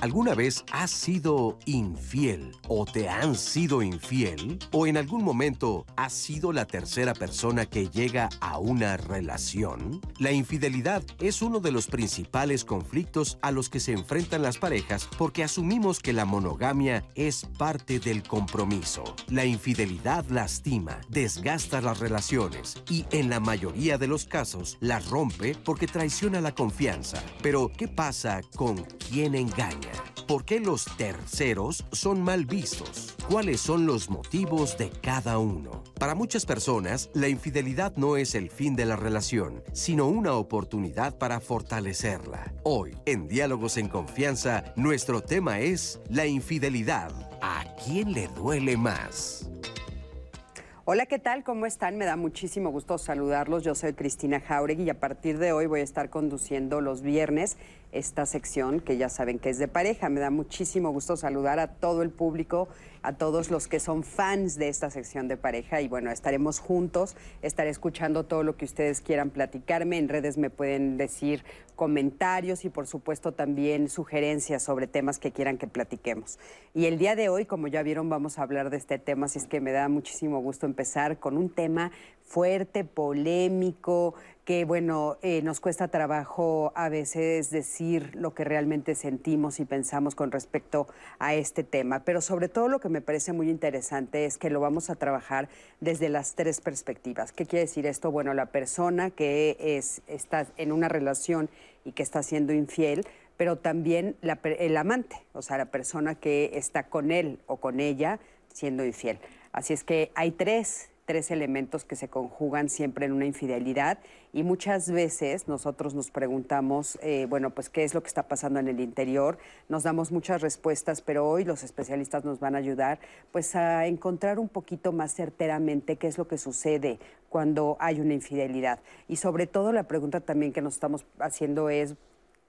¿Alguna vez has sido infiel o te han sido infiel? ¿O en algún momento has sido la tercera persona que llega a una relación? La infidelidad es uno de los principales conflictos a los que se enfrentan las parejas porque asumimos que la monogamia es parte del compromiso. La infidelidad lastima, desgasta las relaciones y en la mayoría de los casos las rompe porque traiciona la confianza. Pero, ¿qué pasa con quien engaña? ¿Por qué los terceros son mal vistos? ¿Cuáles son los motivos de cada uno? Para muchas personas, la infidelidad no es el fin de la relación, sino una oportunidad para fortalecerla. Hoy, en Diálogos en Confianza, nuestro tema es la infidelidad. ¿A quién le duele más? Hola, ¿qué tal? ¿Cómo están? Me da muchísimo gusto saludarlos. Yo soy Cristina Jauregui y a partir de hoy voy a estar conduciendo los viernes esta sección que ya saben que es de pareja. Me da muchísimo gusto saludar a todo el público, a todos los que son fans de esta sección de pareja y bueno, estaremos juntos, estaré escuchando todo lo que ustedes quieran platicarme. En redes me pueden decir comentarios y por supuesto también sugerencias sobre temas que quieran que platiquemos. Y el día de hoy, como ya vieron, vamos a hablar de este tema, así es que me da muchísimo gusto empezar con un tema fuerte, polémico, que bueno, eh, nos cuesta trabajo a veces decir lo que realmente sentimos y pensamos con respecto a este tema. Pero sobre todo lo que me parece muy interesante es que lo vamos a trabajar desde las tres perspectivas. ¿Qué quiere decir esto? Bueno, la persona que es, está en una relación y que está siendo infiel, pero también el amante, o sea, la persona que está con él o con ella siendo infiel. Así es que hay tres tres elementos que se conjugan siempre en una infidelidad y muchas veces nosotros nos preguntamos, eh, bueno, pues qué es lo que está pasando en el interior, nos damos muchas respuestas, pero hoy los especialistas nos van a ayudar pues a encontrar un poquito más certeramente qué es lo que sucede cuando hay una infidelidad. Y sobre todo la pregunta también que nos estamos haciendo es,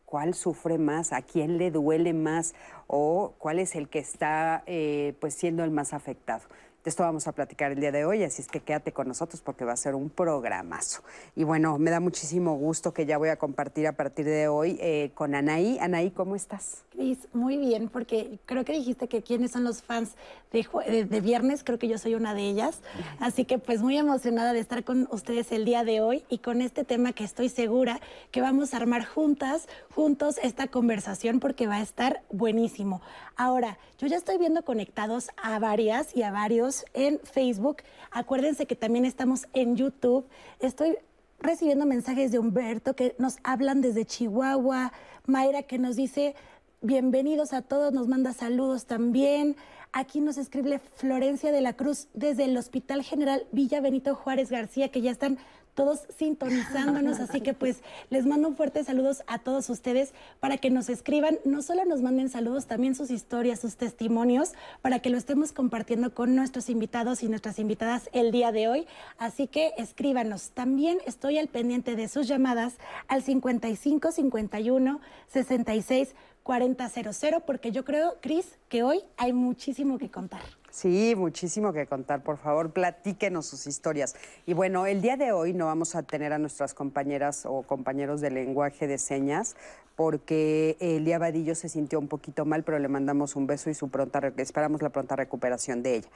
cuál sufre más, a quién le duele más o cuál es el que está eh, pues siendo el más afectado. De esto vamos a platicar el día de hoy, así es que quédate con nosotros porque va a ser un programazo. Y bueno, me da muchísimo gusto que ya voy a compartir a partir de hoy eh, con Anaí. Anaí, ¿cómo estás? Cris, muy bien, porque creo que dijiste que quiénes son los fans de, de, viernes, creo que yo soy una de ellas. Así que pues muy emocionada de estar con ustedes el día de hoy y con este tema que estoy segura que vamos a armar juntas, juntos esta conversación porque va a estar buenísimo. Ahora, yo ya estoy viendo conectados a varias y a varios en Facebook. Acuérdense que también estamos en YouTube. Estoy recibiendo mensajes de Humberto que nos hablan desde Chihuahua. Mayra que nos dice bienvenidos a todos, nos manda saludos también. Aquí nos escribe Florencia de la Cruz desde el Hospital General Villa Benito Juárez García, que ya están todos sintonizándonos. Así que pues les mando un fuerte saludos a todos ustedes para que nos escriban, no solo nos manden saludos, también sus historias, sus testimonios, para que lo estemos compartiendo con nuestros invitados y nuestras invitadas el día de hoy. Así que escríbanos. También estoy al pendiente de sus llamadas al 55 51 66 4000 porque yo creo, Cris, que hoy hay muchísimo que contar. Sí, muchísimo que contar. Por favor, platíquenos sus historias. Y bueno, el día de hoy no vamos a tener a nuestras compañeras o compañeros de lenguaje de señas porque Elia Vadillo se sintió un poquito mal, pero le mandamos un beso y su pronta, esperamos la pronta recuperación de ella.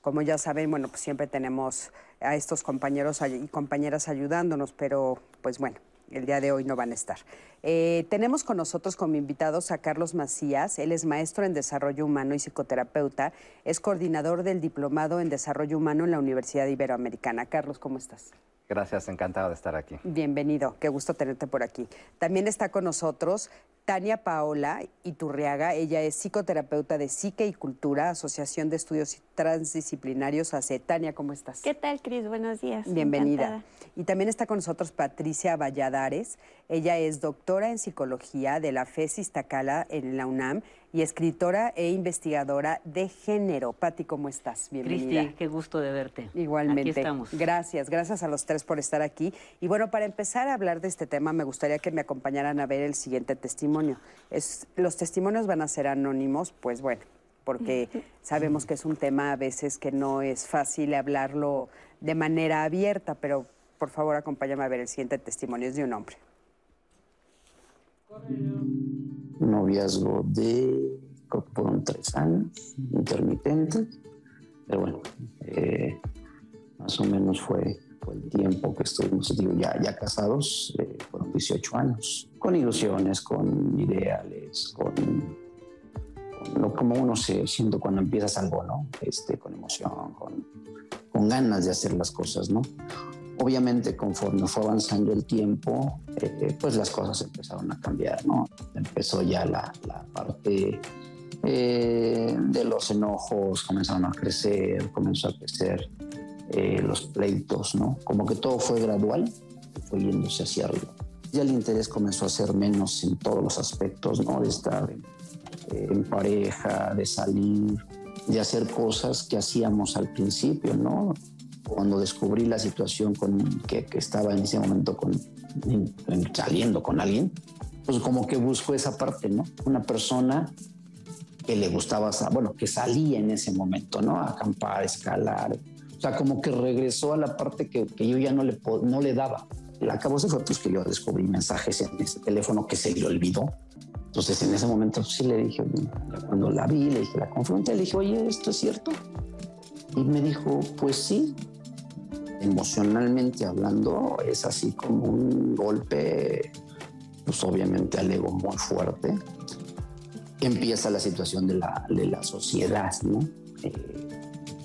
Como ya saben, bueno, pues siempre tenemos a estos compañeros y compañeras ayudándonos, pero pues bueno, el día de hoy no van a estar. Eh, tenemos con nosotros como invitados a Carlos Macías. Él es maestro en desarrollo humano y psicoterapeuta. Es coordinador del diplomado en desarrollo humano en la Universidad Iberoamericana. Carlos, ¿cómo estás? Gracias, encantado de estar aquí. Bienvenido, qué gusto tenerte por aquí. También está con nosotros Tania Paola Iturriaga, ella es psicoterapeuta de Psique y Cultura, Asociación de Estudios Transdisciplinarios ACE. Tania, ¿cómo estás? ¿Qué tal, Cris? Buenos días. Bienvenida. Y también está con nosotros Patricia Valladares, ella es doctora en psicología de la FES Tacala en la UNAM y escritora e investigadora de género. Pati, ¿cómo estás? Bienvenida. Cristi, qué gusto de verte. Igualmente. Aquí estamos. Gracias, gracias a los tres por estar aquí. Y bueno, para empezar a hablar de este tema, me gustaría que me acompañaran a ver el siguiente testimonio. Es, los testimonios van a ser anónimos, pues bueno, porque sabemos que es un tema a veces que no es fácil hablarlo de manera abierta, pero por favor acompáñame a ver el siguiente testimonio, es de un hombre. Noviazgo de, fueron tres años, intermitentes, pero bueno, eh, más o menos fue, el tiempo que estuvimos, ya, ya casados, eh, fueron 18 años, con ilusiones, con ideales, con, lo como uno se siente cuando empiezas algo, ¿no? Este, con emoción, con, con ganas de hacer las cosas, ¿no? Obviamente, conforme fue avanzando el tiempo, eh, pues las cosas empezaron a cambiar, ¿no? Empezó ya la, la parte eh, de los enojos, comenzaron a crecer, comenzó a crecer eh, los pleitos, ¿no? Como que todo fue gradual, fue yéndose hacia arriba. Ya el interés comenzó a ser menos en todos los aspectos, ¿no? De estar en pareja, de salir, de hacer cosas que hacíamos al principio, ¿no? Cuando descubrí la situación con, que, estaba en ese momento con, saliendo con alguien, pues como que busco esa parte, ¿no? Una persona que le gustaba, bueno, que salía en ese momento, ¿no? A acampar, escalar. O sea, como que regresó a la parte que, que yo ya no le, no le daba. La acabó se fue pues que yo descubrí mensajes en ese teléfono que se le olvidó. Entonces en ese momento sí le dije, cuando la vi, le dije, la confronté, le dije, oye, ¿esto es cierto? Y me dijo, pues sí, emocionalmente hablando, es así como un golpe, pues obviamente al ego muy fuerte. Empieza la situación de la, de la sociedad, ¿no? Eh,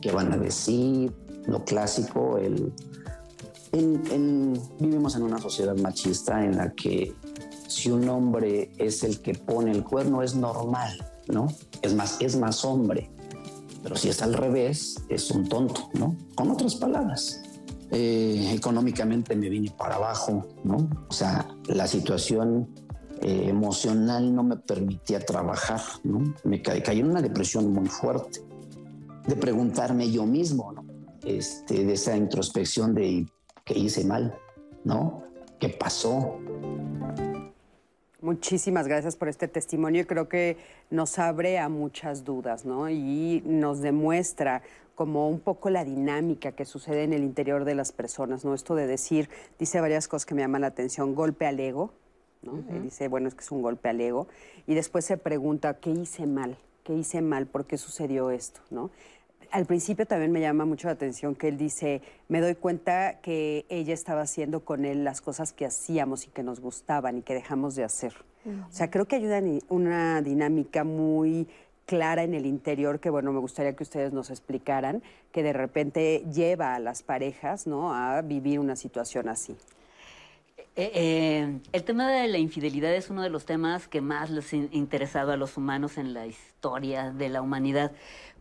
¿Qué van a decir? Lo clásico, el... vivimos en una sociedad machista en la que si un hombre es el que pone el cuerno es normal, ¿no? Es más, es más hombre. Pero si es al revés, es un tonto, ¿no? Con otras palabras. Eh, económicamente me vine para abajo, ¿no? O sea, la situación eh, emocional no me permitía trabajar, ¿no? Me caí en una depresión muy fuerte, de preguntarme yo mismo, ¿no? Este, de esa introspección de qué hice mal, ¿no? ¿Qué pasó? Muchísimas gracias por este testimonio. Creo que nos abre a muchas dudas, ¿no? Y nos demuestra como un poco la dinámica que sucede en el interior de las personas, ¿no? Esto de decir, dice varias cosas que me llaman la atención, golpe al ego, ¿no? Dice, bueno, es que es un golpe al ego, y después se pregunta, ¿qué hice mal? ¿Qué hice mal? ¿Por qué sucedió esto? ¿no? Al principio también me llama mucho la atención que él dice, me doy cuenta que ella estaba haciendo con él las cosas que hacíamos y que nos gustaban y que dejamos de hacer. O sea, creo que ayuda una dinámica muy clara en el interior que, bueno, me gustaría que ustedes nos explicaran, que de repente lleva a las parejas, ¿no?, a vivir una situación así. Eh, eh, el tema de la infidelidad es uno de los temas que más les ha interesado a los humanos en la historia de la humanidad,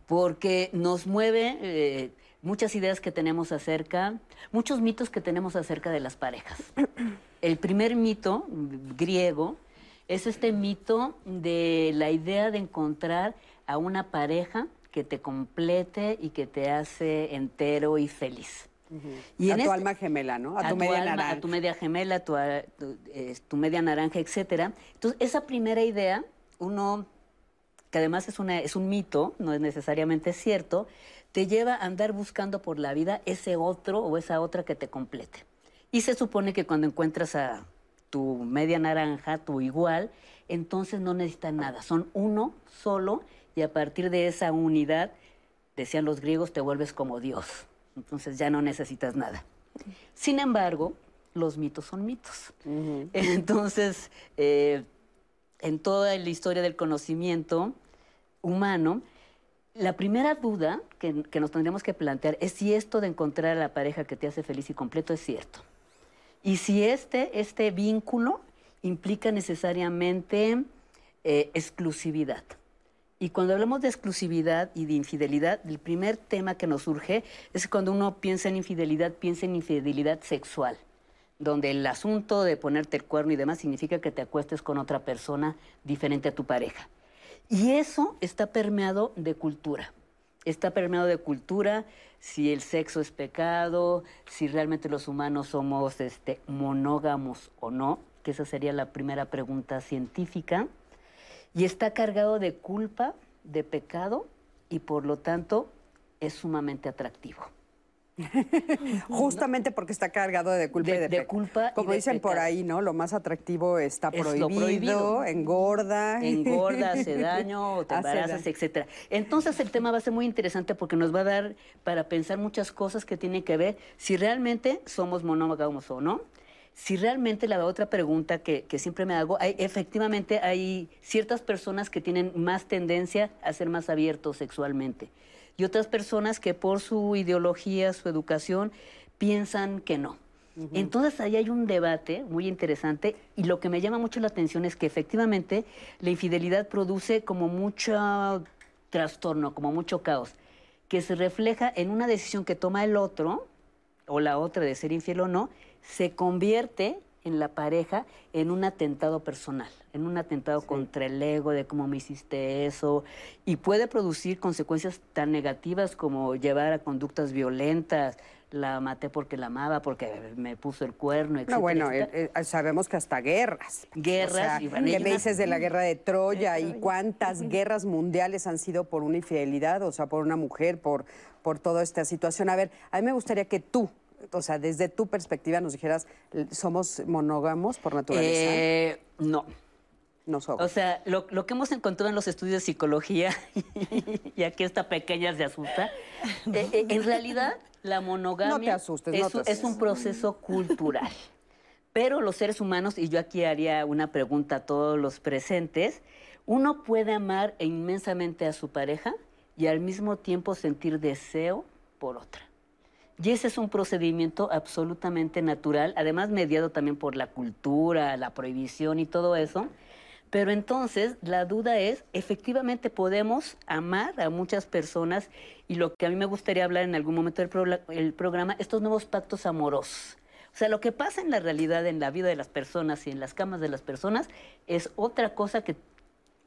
porque nos mueve eh, muchas ideas que tenemos acerca, muchos mitos que tenemos acerca de las parejas. El primer mito griego es este mito de la idea de encontrar a una pareja que te complete y que te hace entero y feliz. y a tu este alma gemela, ¿no? A, tu, media naranja. A tu media gemela, tu, tu, media naranja, etcétera. Entonces, esa primera idea, uno, que además es, una, es un mito, no es necesariamente cierto, te lleva a andar buscando por la vida ese otro o esa otra que te complete. Y se supone que cuando encuentras a tu media naranja, tu igual, entonces no necesitan nada, son uno solo y a partir de esa unidad, decían los griegos, te vuelves como Dios, entonces ya no necesitas nada. Sin embargo, los mitos son mitos. Entonces, eh, en toda la historia del conocimiento humano, la primera duda que, que, nos tendríamos que plantear es si esto de encontrar a la pareja que te hace feliz y completo es cierto. Y si este, este vínculo implica necesariamente eh, exclusividad. Y cuando hablamos de exclusividad y de infidelidad, el primer tema que nos surge es cuando uno piensa en infidelidad, piensa en infidelidad sexual, donde el asunto de ponerte el cuerno y demás significa que te acuestes con otra persona diferente a tu pareja. Y eso está permeado de cultura. Está permeado de cultura si el sexo es pecado, si realmente los humanos somos este, monógamos o no, que esa sería la primera pregunta científica, y está cargado de culpa, de pecado, y por lo tanto es sumamente atractivo. Justamente porque está cargado de culpa De- y de, culpa y Como de dicen por ahí, ¿no? Lo más atractivo está Es prohibido, prohibido. engorda. engorda, hace daño, te Hace embarazas, daño. etcétera. Entonces el tema va a ser muy interesante porque nos va a dar para pensar muchas cosas que tienen que ver si realmente somos monógamos o no. Si realmente la otra pregunta que, que siempre me hago, hay, efectivamente hay ciertas personas que tienen más tendencia a ser más abiertos sexualmente y otras personas que por su ideología, su educación, piensan que no. Entonces ahí hay un debate muy interesante y lo que me llama mucho la atención es que efectivamente la infidelidad produce como mucho trastorno, como mucho caos, que se refleja en una decisión que toma el otro o la otra de ser infiel o no, se convierte en la pareja en un atentado personal, en un atentado contra el ego de cómo me hiciste eso, y puede producir consecuencias tan negativas como llevar a conductas violentas, la maté porque la amaba, porque me puso el cuerno, etc. No, bueno, eh, eh, sabemos que hasta guerras. Guerras, O sea, y bueno, ¿Qué me dices de la guerra de Troya De y cuántas guerras mundiales han sido por una infidelidad, o sea, por una mujer, por, por toda esta situación? A ver, a mí me gustaría que tú, o sea, desde tu perspectiva nos dijeras, ¿somos monógamos por naturaleza? Eh, no. no somos. O sea, lo, lo que hemos encontrado en los estudios de psicología, y aquí esta pequeña se asusta, eh, eh, en realidad la monogamia No te asustes, es, no te un- es un proceso cultural. Pero los seres humanos, y yo aquí haría una pregunta a todos los presentes, uno puede amar inmensamente a su pareja y al mismo tiempo sentir deseo por otra. Y ese es un procedimiento absolutamente natural, además mediado también por la cultura, la prohibición y todo eso. Pero entonces la duda es, efectivamente podemos amar a muchas personas y lo que a mí me gustaría hablar en algún momento del progla- el programa, estos nuevos pactos amorosos. O sea, lo que pasa en la realidad, en la vida de las personas y en las camas de las personas, es otra cosa que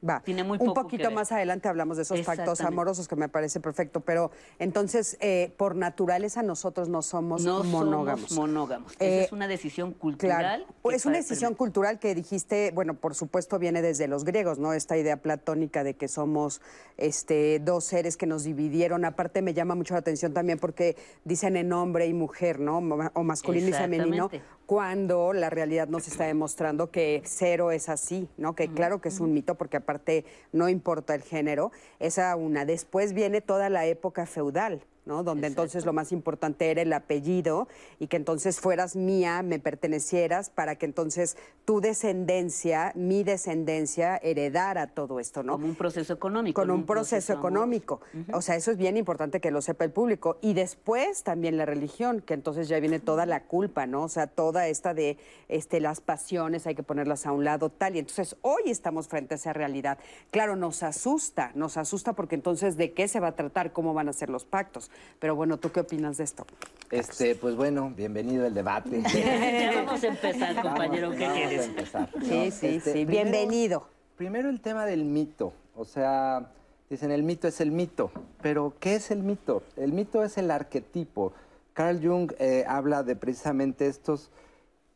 Va. Tiene muy un que poquito ver. más adelante hablamos de esos pactos amorosos que me parece perfecto, pero entonces, eh, por naturaleza nosotros no somos no monógamos. somos monógamos. Eh, Esa es una decisión cultural. Claro. Es una decisión cultural que dijiste, bueno, por supuesto viene desde los griegos, ¿no? Esta idea platónica de que somos este, dos seres que nos dividieron. Aparte me llama mucho la atención también porque dicen en hombre y mujer, ¿no? O masculino y femenino. Cuando la realidad nos está demostrando que cero es así, ¿no? Que claro que es un mito porque aparte no importa el género. Esa una. Después viene toda la época feudal. ¿No? Donde entonces lo más importante era el apellido y que entonces fueras mía, me pertenecieras, para que entonces tu descendencia, mi descendencia, heredara todo esto, ¿no? Como un proceso económico. con un proceso económico. O sea, eso es bien importante que lo sepa el público. Y después también la religión, que entonces ya viene toda la culpa, ¿no? O sea, toda esta de este, las pasiones, hay que ponerlas a un lado, tal. Y entonces hoy estamos frente a esa realidad. Claro, nos asusta, nos asusta porque entonces de qué se va a tratar, cómo van a ser los pactos. Pero bueno, ¿tú qué opinas de esto? Este, pues bueno, bienvenido al debate. ya vamos a empezar, compañero. ¿Qué Vamos a quieres? empezar, ¿no? Sí, sí, Este, sí. primero- Bienvenido. Primero el tema del mito. O sea, dicen el mito es el mito. Pero, ¿qué es el mito? El mito es el arquetipo. Carl Jung eh, habla de precisamente estos,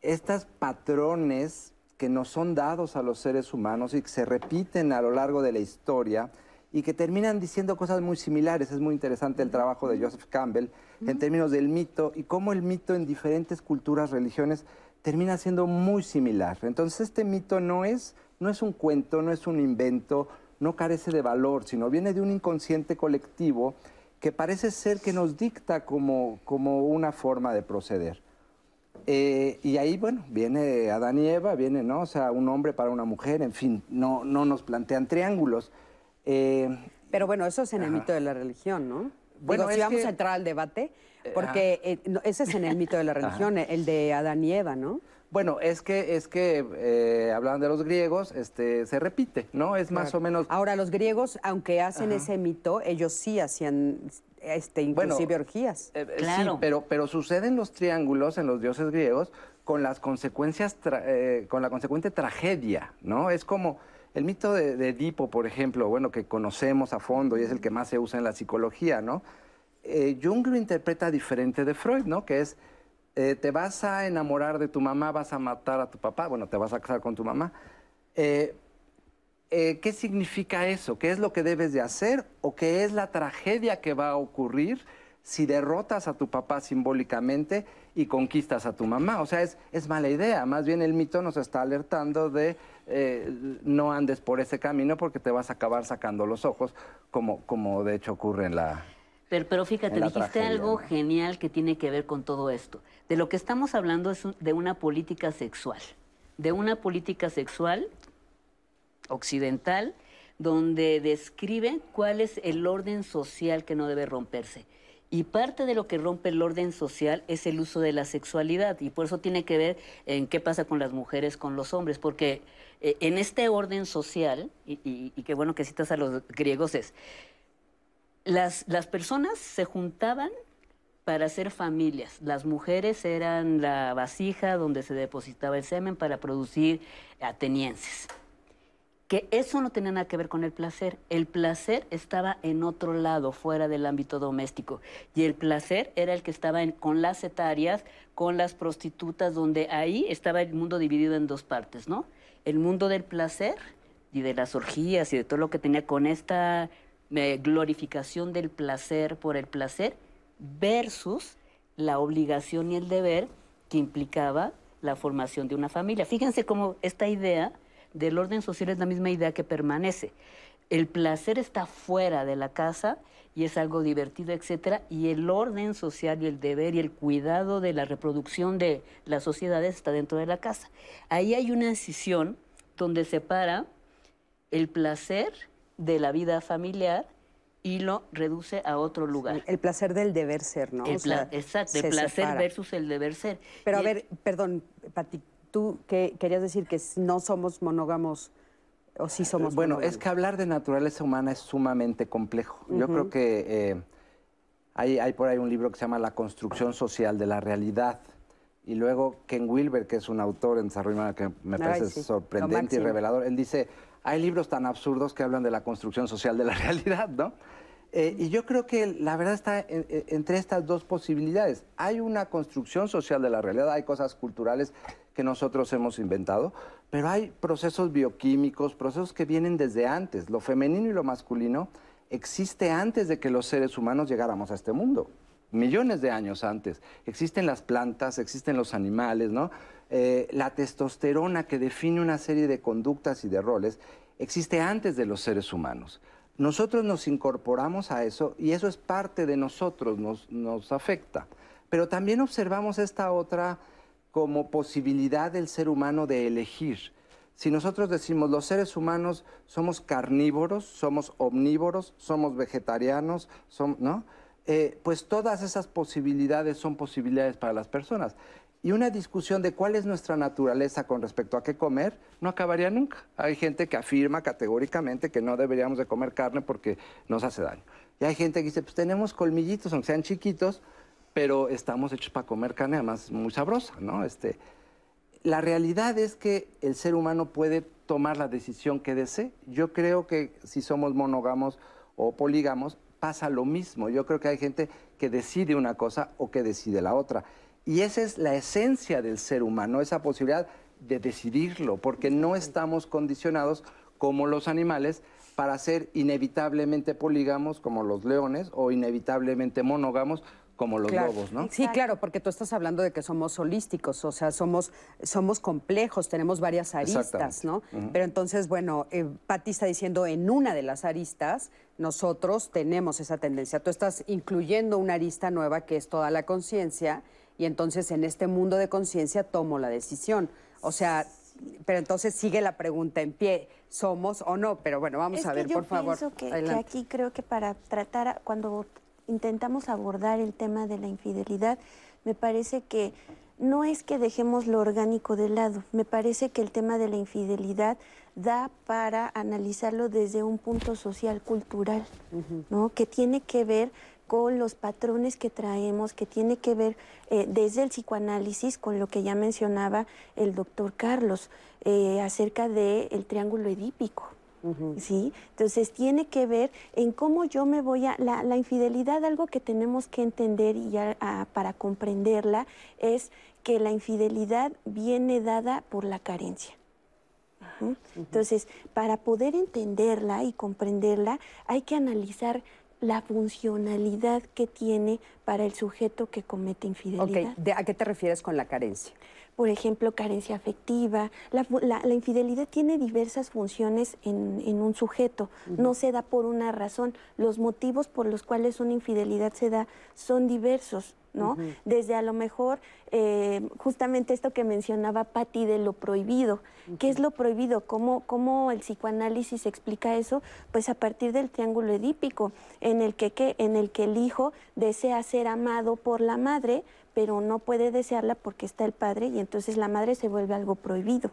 estos patrones que nos son dados a los seres humanos y que se repiten a lo largo de la historia y que terminan diciendo cosas muy similares. Es muy interesante el trabajo de Joseph Campbell en términos del mito y cómo el mito en diferentes culturas, religiones, termina siendo muy similar. Entonces este mito no es, no es un cuento, no es un invento, no carece de valor, sino viene de un inconsciente colectivo que parece ser que nos dicta como, como una forma de proceder. Eh, y ahí, bueno, viene Adán y Eva, viene, ¿no? O sea, un hombre para una mujer, en fin, no, no nos plantean triángulos. Eh, Pero bueno, eso es en el Ajá. mito de la religión, ¿no? Bueno, Digo, si vamos que- a entrar al debate, porque eh, no, ese es en el mito de la religión, el de Adán y Eva, ¿no? bueno, es que, es que eh, hablaban de los griegos, este, se repite, ¿no? Es más o menos... Ahora, los griegos, aunque hacen ese mito, ellos sí hacían este, Bueno, inclusive orgías. Eh, eh, Claro. Sí, pero, pero suceden los triángulos en los dioses griegos con las consecuencias, tra- eh, con la consecuente tragedia, ¿no? Es como el mito de, Edipo, por ejemplo, bueno, que conocemos a fondo y es el que más se usa en la psicología, ¿no? Eh, Jung lo interpreta diferente de Freud, ¿no? Que es, eh, te vas a enamorar de tu mamá, vas a matar a tu papá, bueno, te vas a casar con tu mamá. Eh, ¿qué significa eso? ¿Qué es lo que debes de hacer o qué es la tragedia que va a ocurrir si derrotas a tu papá simbólicamente y conquistas a tu mamá. O sea, es, es mala idea. Más bien el mito nos está alertando de eh, no andes por ese camino porque te vas a acabar sacando los ojos, como, como de hecho ocurre en la... Pero, pero fíjate, dijiste tragedia, algo ¿no? genial que tiene que ver con todo esto. De lo que estamos hablando es un- de una política sexual. De una política sexual occidental donde describe cuál es el orden social que no debe romperse. Y parte de lo que rompe el orden social es el uso de la sexualidad. Y por eso tiene que ver en qué pasa con las mujeres, con los hombres. Porque eh, en este orden social, y, y- qué bueno que citas a los griegos, es las, las personas se juntaban para hacer familias. Las mujeres eran la vasija donde se depositaba el semen para producir atenienses. Que eso no tenía nada que ver con el placer. El placer estaba en otro lado, fuera del ámbito doméstico. Y el placer era el que estaba en- con las etarias, con las prostitutas, donde ahí estaba el mundo dividido en dos partes, ¿no? El mundo del placer y de las orgías y de todo lo que tenía con esta eh, glorificación del placer por el placer versus la obligación y el deber que implicaba la formación de una familia. Fíjense cómo esta idea del orden social es la misma idea que permanece. El placer está fuera de la casa y es algo divertido, etcétera, y el orden social y el deber y el cuidado de la reproducción de las sociedades está dentro de la casa. Ahí hay una decisión donde separa el placer de la vida familiar y lo reduce a otro lugar. El placer del deber ser, ¿no? El O sea, pla- exacto, el placer separa. versus el deber ser. Pero a ver, perdón, Pati, tú que querías decir que no somos monógamos o sí somos Bueno, monógamos. es que hablar de naturaleza humana es sumamente complejo. Yo creo que eh, hay, hay por ahí un libro que se llama La construcción social de la realidad. Y luego Ken Wilber, que es un autor en desarrollo humano que me Ay, parece sí, sorprendente y revelador, él dice, hay libros tan absurdos que hablan de la construcción social de la realidad, ¿no? Eh, y yo creo que la verdad está en- en- entre estas dos posibilidades. Hay una construcción social de la realidad, hay cosas culturales que nosotros hemos inventado, pero hay procesos bioquímicos, procesos que vienen desde antes. Lo femenino y lo masculino existe antes de que los seres humanos llegáramos a este mundo millones de años antes. Existen las plantas, existen los animales, ¿no? Eh, la testosterona que define una serie de conductas y de roles existe antes de los seres humanos. Nosotros nos incorporamos a eso y eso es parte de nosotros, nos, afecta. Pero también observamos esta otra como posibilidad del ser humano de elegir. Si nosotros decimos los seres humanos somos carnívoros, somos omnívoros, somos vegetarianos, ¿no? Eh, pues todas esas posibilidades son posibilidades para las personas. Y una discusión de cuál es nuestra naturaleza con respecto a qué comer no acabaría nunca. Hay gente que afirma categóricamente que no deberíamos de comer carne porque nos hace daño. Y hay gente que dice, pues tenemos colmillitos, aunque sean chiquitos, pero estamos hechos para comer carne, además muy sabrosa, ¿no? Este, la realidad es que el ser humano puede tomar la decisión que desee. Yo creo que si somos monógamos o polígamos, pasa lo mismo. Yo creo que hay gente que decide una cosa o que decide la otra. Y esa es la esencia del ser humano, esa posibilidad de decidirlo, porque no estamos condicionados como los animales para ser inevitablemente polígamos como los leones o inevitablemente monógamos como los Claro. lobos, ¿no? Sí, claro, porque tú estás hablando de que somos holísticos, o sea, somos, somos complejos, tenemos varias aristas, ¿no? Pero entonces, bueno, eh, Patti está diciendo en una de las aristas, nosotros tenemos esa tendencia. Tú estás incluyendo una arista nueva que es toda la conciencia, y entonces en este mundo de conciencia tomo la decisión. O sea, pero entonces sigue la pregunta en pie, ¿somos o no? Pero bueno, vamos es a ver, que yo por favor. pienso que, que aquí creo que para tratar, cuando intentamos abordar el tema de la infidelidad, me parece que no es que dejemos lo orgánico de lado, me parece que el tema de la infidelidad da para analizarlo desde un punto social cultural, ¿no? que tiene que ver con los patrones que traemos, que tiene que ver eh, desde el psicoanálisis con lo que ya mencionaba el doctor Carlos eh, acerca del triángulo edípico. ¿sí? Entonces tiene que ver en cómo yo me voy a... La, la infidelidad, algo que tenemos que entender y ya, ah, para comprenderla, es que la infidelidad viene dada por la carencia. Entonces, para poder entenderla y comprenderla, hay que analizar la funcionalidad que tiene para el sujeto que comete infidelidad. Ok, ¿De- ¿a qué te refieres con la carencia? Por ejemplo, carencia afectiva. La, la- la infidelidad tiene diversas funciones en, en un sujeto. No se da por una razón. Los motivos por los cuales una infidelidad se da son diversos. ¿No? Desde a lo mejor, eh, justamente esto que mencionaba Patti de lo prohibido. ¿Qué es lo prohibido? ¿Cómo, ¿Cómo el psicoanálisis explica eso? Pues a partir del triángulo edípico, en el que, que- en el, que el hijo desea ser amado por la madre, pero no puede desearla porque está el padre y entonces la madre se vuelve algo prohibido.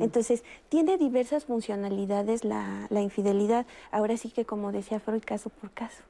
Entonces, tiene diversas funcionalidades la, la infidelidad. Ahora sí que, como decía Freud, caso por caso.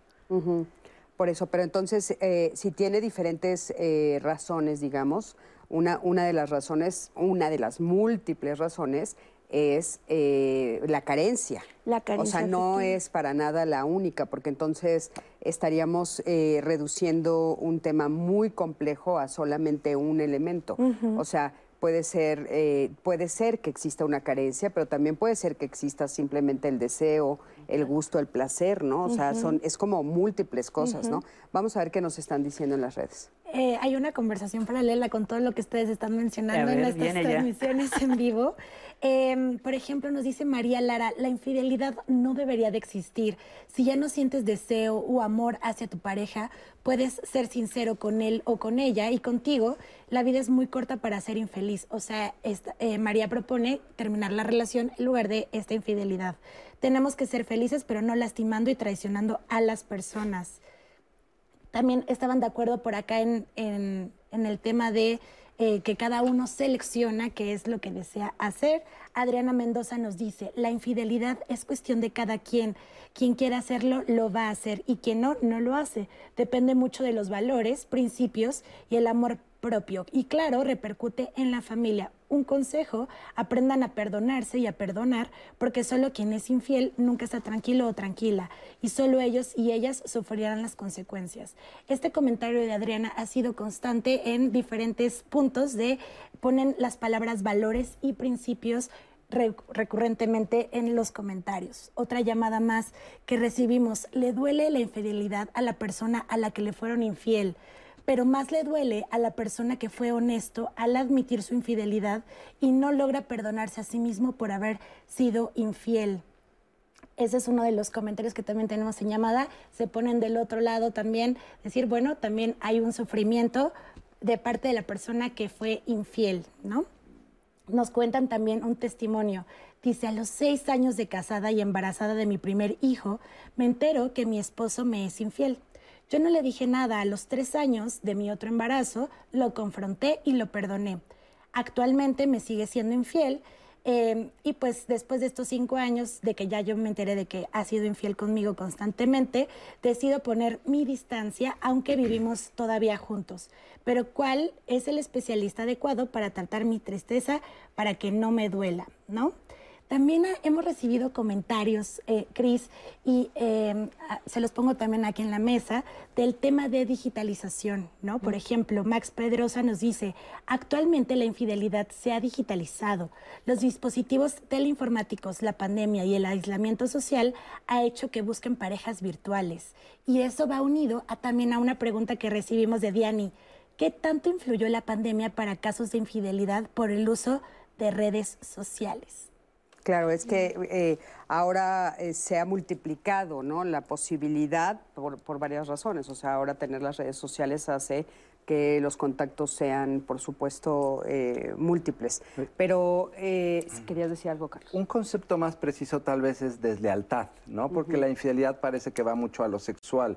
Por eso, pero entonces, eh, si tiene diferentes eh, razones, digamos, una, una de las razones, una de las múltiples razones es eh, la carencia. La O carencia sea, no es para nada la única, porque entonces estaríamos eh, reduciendo un tema muy complejo a solamente un elemento. O sea, puede ser, eh, puede ser que exista una carencia, pero también puede ser que exista simplemente el deseo, el gusto, el placer, ¿no? O sea, son, es como múltiples cosas, ¿no? Vamos a ver qué nos están diciendo en las redes. Eh, hay una conversación paralela con todo lo que ustedes están mencionando ver, en estas ya. transmisiones en vivo. Eh, por ejemplo, nos dice María Lara, la infidelidad no debería de existir. Si ya no sientes deseo o amor hacia tu pareja, puedes ser sincero con él o con ella y contigo. La vida es muy corta para ser infeliz. O sea, esta- eh, María propone terminar la relación en lugar de esta infidelidad. Tenemos que ser felices, pero no lastimando y traicionando a las personas también estaban de acuerdo por acá en, en- el tema de eh, que cada uno selecciona qué es lo que desea hacer. Adriana Mendoza nos dice, la infidelidad es cuestión de cada quien. Quien quiera hacerlo, lo va a hacer y quien no, no lo hace. Depende mucho de los valores, principios y el amor propio. Y claro, repercute en la familia. Un consejo, aprendan a perdonarse y a perdonar, porque solo quien es infiel nunca está tranquilo o tranquila, y solo ellos y ellas sufrirán las consecuencias. Este comentario de Adriana ha sido constante en diferentes puntos de ponen las palabras valores y principios re- recurrentemente en los comentarios. Otra llamada más que recibimos, le duele la infidelidad a la persona a la que le fueron infiel pero más le duele a la persona que fue honesto al admitir su infidelidad y no logra perdonarse a sí mismo por haber sido infiel. Ese es uno de los comentarios que también tenemos en llamada. Se ponen del otro lado también, decir, bueno, también hay un sufrimiento de parte de la persona que fue infiel, ¿no? Nos cuentan también un testimonio. Dice, a los seis años de casada y embarazada de mi primer hijo, me entero que mi esposo me es infiel. Yo no le dije nada. A los tres años de mi otro embarazo, lo confronté y lo perdoné. Actualmente me sigue siendo infiel. eh, y pues después de estos cinco años de que ya yo me enteré de que ha sido infiel conmigo constantemente, decido poner mi distancia, aunque vivimos todavía juntos. Pero ¿cuál es el especialista adecuado para tratar mi tristeza para que no me duela? ¿No? También hemos recibido comentarios, eh, Cris, y eh, ah, se los pongo también aquí en la mesa, del tema de digitalización, ¿no? Por ejemplo, Max Pedrosa nos dice, actualmente la infidelidad se ha digitalizado. Los dispositivos teleinformáticos, la pandemia y el aislamiento social ha hecho que busquen parejas virtuales. Y eso va unido a, también a una pregunta que recibimos de Diani. ¿Qué tanto influyó la pandemia para casos de infidelidad por el uso de redes sociales? Claro, es que eh, ahora eh, se ha multiplicado ¿no? la posibilidad por, por varias razones. O sea, ahora tener las redes sociales hace que los contactos sean, por supuesto, eh, múltiples. Pero, eh, ¿querías decir algo, Carlos? Un concepto más preciso tal vez es deslealtad, ¿no? Porque la infidelidad parece que va mucho a lo sexual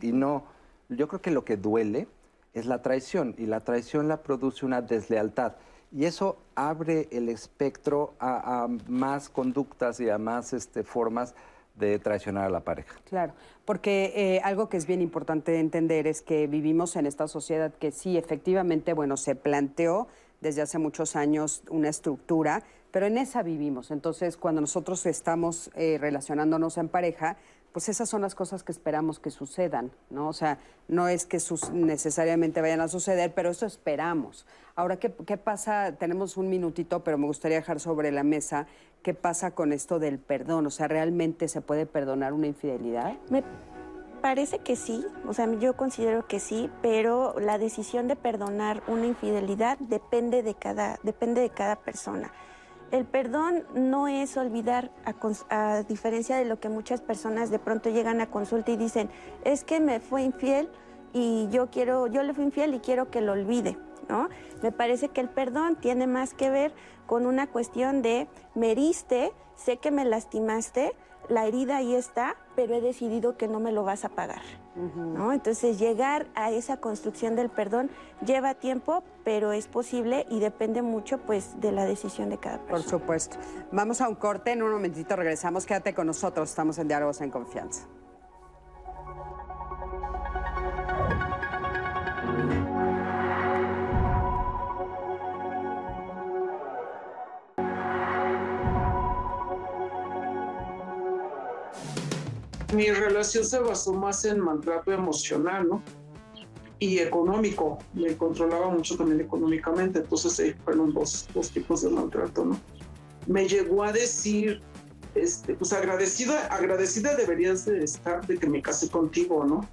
y no. Yo creo que lo que duele es la traición y la traición la produce una deslealtad y eso abre el espectro a, más conductas y a más este, formas de traicionar a la pareja. Claro, porque eh, algo que es bien importante entender es que vivimos en esta sociedad que sí, efectivamente, bueno, se planteó desde hace muchos años una estructura, pero en esa vivimos. Entonces, cuando nosotros estamos eh, relacionándonos en pareja, pues esas son las cosas que esperamos que sucedan, ¿no? O sea, no es que necesariamente vayan a suceder, pero eso esperamos. Ahora, ¿qué, qué pasa? Tenemos un minutito, pero me gustaría dejar sobre la mesa qué pasa con esto del perdón. O sea, ¿realmente se puede perdonar una infidelidad? Me, parece que sí, o sea, yo considero que sí, pero la decisión de perdonar una infidelidad depende de cada, depende de cada persona. El perdón no es olvidar, a, a, diferencia de lo que muchas personas de pronto llegan a consulta y dicen, es que me fue infiel y yo quiero, yo le fui infiel y quiero que lo olvide, ¿no? Me parece que el perdón tiene más que ver con una cuestión de me heriste, sé que me lastimaste, la herida ahí está, pero he decidido que no me lo vas a pagar. ¿No? Entonces llegar a esa construcción del perdón lleva tiempo, pero es posible y depende mucho pues de la decisión de cada persona. Por supuesto. Vamos a un corte, en un momentito regresamos, quédate con nosotros, estamos en Diálogos en Confianza. Mi relación se basó más en maltrato emocional, ¿no? Y económico. Me controlaba mucho también económicamente. Entonces ahí fueron dos, dos tipos de maltrato, ¿no? Me llegó a decir, este, pues agradecida, agradecida deberías de estar de que me casé contigo, ¿no?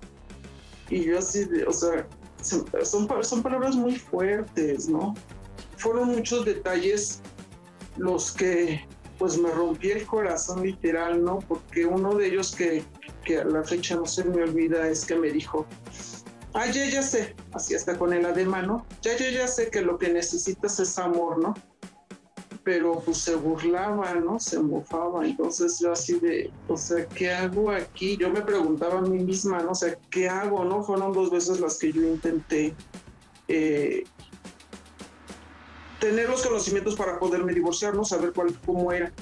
Y yo así, o sea, son, son palabras muy fuertes, ¿no? Fueron muchos detalles los que pues me rompí el corazón literal, ¿no? Porque uno de ellos que, que a la fecha no se me olvida es que me dijo, ah, ya, ya sé, así hasta con el ademán, ¿no? Ya, ya, ya sé que lo que necesitas es amor, ¿no? Pero pues se burlaba, ¿no? Se mofaba. Entonces yo así de, o sea, ¿qué hago aquí? Yo me preguntaba a mí misma, ¿no? O sea, ¿qué hago, no? Fueron dos veces las que yo intenté eh, tener los conocimientos para poderme divorciar, no saber cuál, cómo era.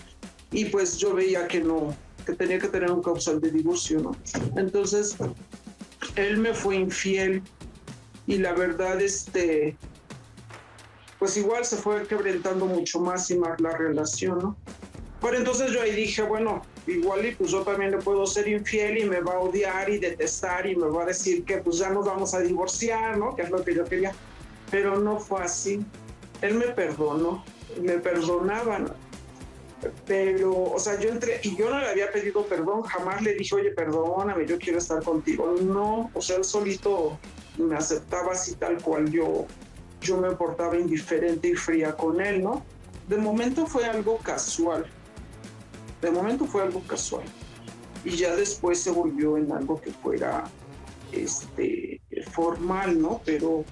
Y pues yo veía que no, que tenía que tener un causal de divorcio, ¿no? Entonces, él me fue infiel y la verdad, este, pues igual se fue quebrantando mucho más y más la relación, ¿no? Pero entonces yo ahí dije, bueno, igual y pues yo también le puedo ser infiel y me va a odiar y detestar y me va a decir que pues ya nos vamos a divorciar, ¿no? Que es lo que yo quería. Pero no fue así él me perdonó, me perdonaban. Pero, o sea, yo entré y yo no le había pedido perdón, jamás le dije, oye, perdóname, yo quiero estar contigo. No, o sea, él solito me aceptaba así tal cual yo, yo me portaba indiferente y fría con él, ¿no? De momento fue algo casual. De momento fue algo casual. Y ya después se volvió en algo que fuera este, formal, ¿no? Pero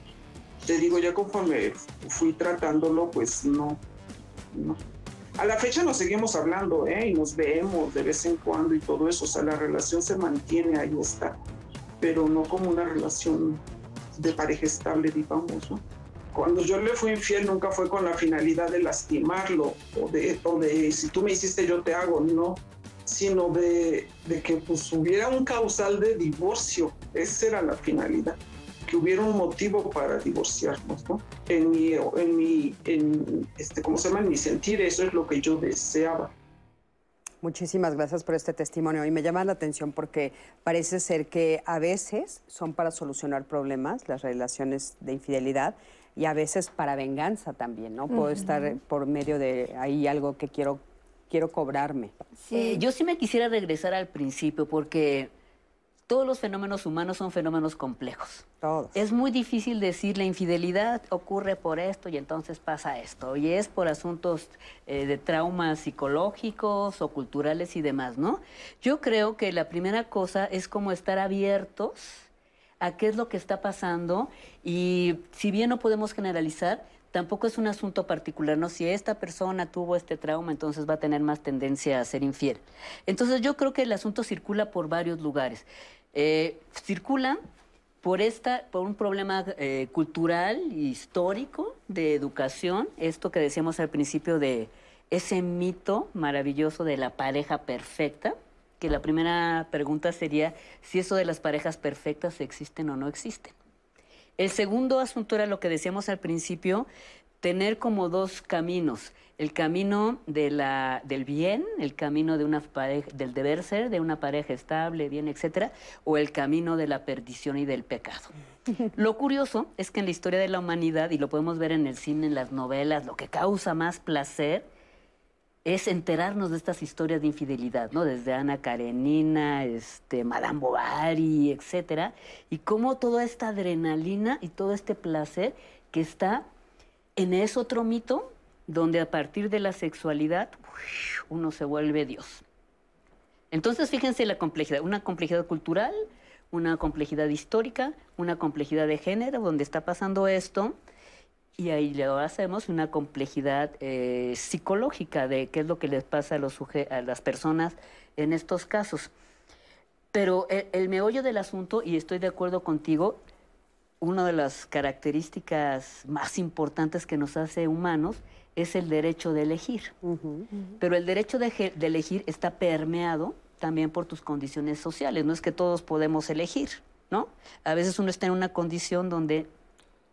te digo, ya conforme fui tratándolo, pues no, no. A la fecha nos seguimos hablando, ¿eh? Y nos vemos de vez en cuando y todo eso. O sea, la relación se mantiene, ahí está. Pero no como una relación de pareja estable, digamos, ¿no? Cuando yo le fui infiel nunca fue con la finalidad de lastimarlo o de, o de si tú me hiciste yo te hago, no, sino de, de que pues hubiera un causal de divorcio. Esa era la finalidad que hubiera un motivo para divorciarnos, ¿no? En mi, en mi, en este, ¿cómo se llama? En mi sentir, eso es lo que yo deseaba. Muchísimas gracias por este testimonio y me llama la atención porque parece ser que a veces son para solucionar problemas, las relaciones de infidelidad, y a veces para venganza también, ¿no? Puedo estar por medio de ahí algo que quiero, quiero cobrarme. Sí, yo sí me quisiera regresar al principio porque todos los fenómenos humanos son fenómenos complejos. Todos. Es muy difícil decir la infidelidad ocurre por esto y entonces pasa esto. Y es por asuntos eh, de traumas psicológicos o culturales y demás, ¿no? Yo creo que la primera cosa es como estar abiertos a qué es lo que está pasando y si bien no podemos generalizar, tampoco es un asunto particular, ¿no? Si esta persona tuvo este trauma, entonces va a tener más tendencia a ser infiel. Entonces yo creo que el asunto circula por varios lugares. Eh, circula por, esta, por un problema eh, cultural, histórico, de educación, esto que decíamos al principio de ese mito maravilloso de la pareja perfecta, que la primera pregunta sería si eso de las parejas perfectas existen o no existen. El segundo asunto era lo que decíamos al principio, tener como dos caminos el camino de la, del bien, el camino de una pareja, del deber ser, de una pareja estable, bien, etcétera, o el camino de la perdición y del pecado. Lo curioso es que en la historia de la humanidad, y lo podemos ver en el cine, en las novelas, lo que causa más placer es enterarnos de estas historias de infidelidad, ¿no? Desde Ana Karenina, este, Madame Bovary, etcétera, y cómo toda esta adrenalina y todo este placer que está en ese otro mito donde a partir de la sexualidad uno se vuelve Dios. Entonces, fíjense la complejidad, una complejidad cultural, una complejidad histórica, una complejidad de género, donde está pasando esto, y ahí le hacemos una complejidad eh, psicológica de qué es lo que les pasa a, los a las personas en estos casos. Pero el, el, meollo del asunto, y estoy de acuerdo contigo, una de las características más importantes que nos hace humanos es el derecho de elegir. Pero el derecho de, de, elegir está permeado también por tus condiciones sociales. No es que todos podemos elegir, ¿no? A veces uno está en una condición donde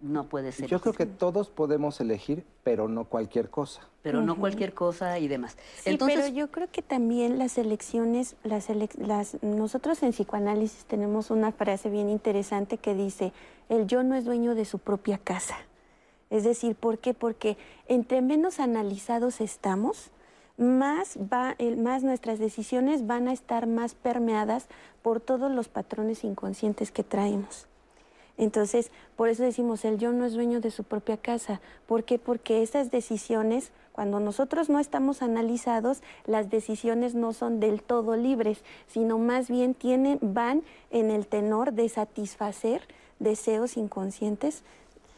no puede ser. Yo creo que todos podemos elegir, pero no cualquier cosa. Pero no cualquier cosa y demás. Sí, Entonces, pero yo creo que también las elecciones, las, las nosotros en psicoanálisis tenemos una frase bien interesante que dice, el yo no es dueño de su propia casa. Es decir, ¿por qué? Porque entre menos analizados estamos, más, nuestras decisiones van a estar más permeadas por todos los patrones inconscientes que traemos. Entonces, por eso decimos, el yo no es dueño de su propia casa. ¿Por qué? Porque esas decisiones, cuando nosotros no estamos analizados, las decisiones no son del todo libres, sino más bien tienen, van en el tenor de satisfacer deseos inconscientes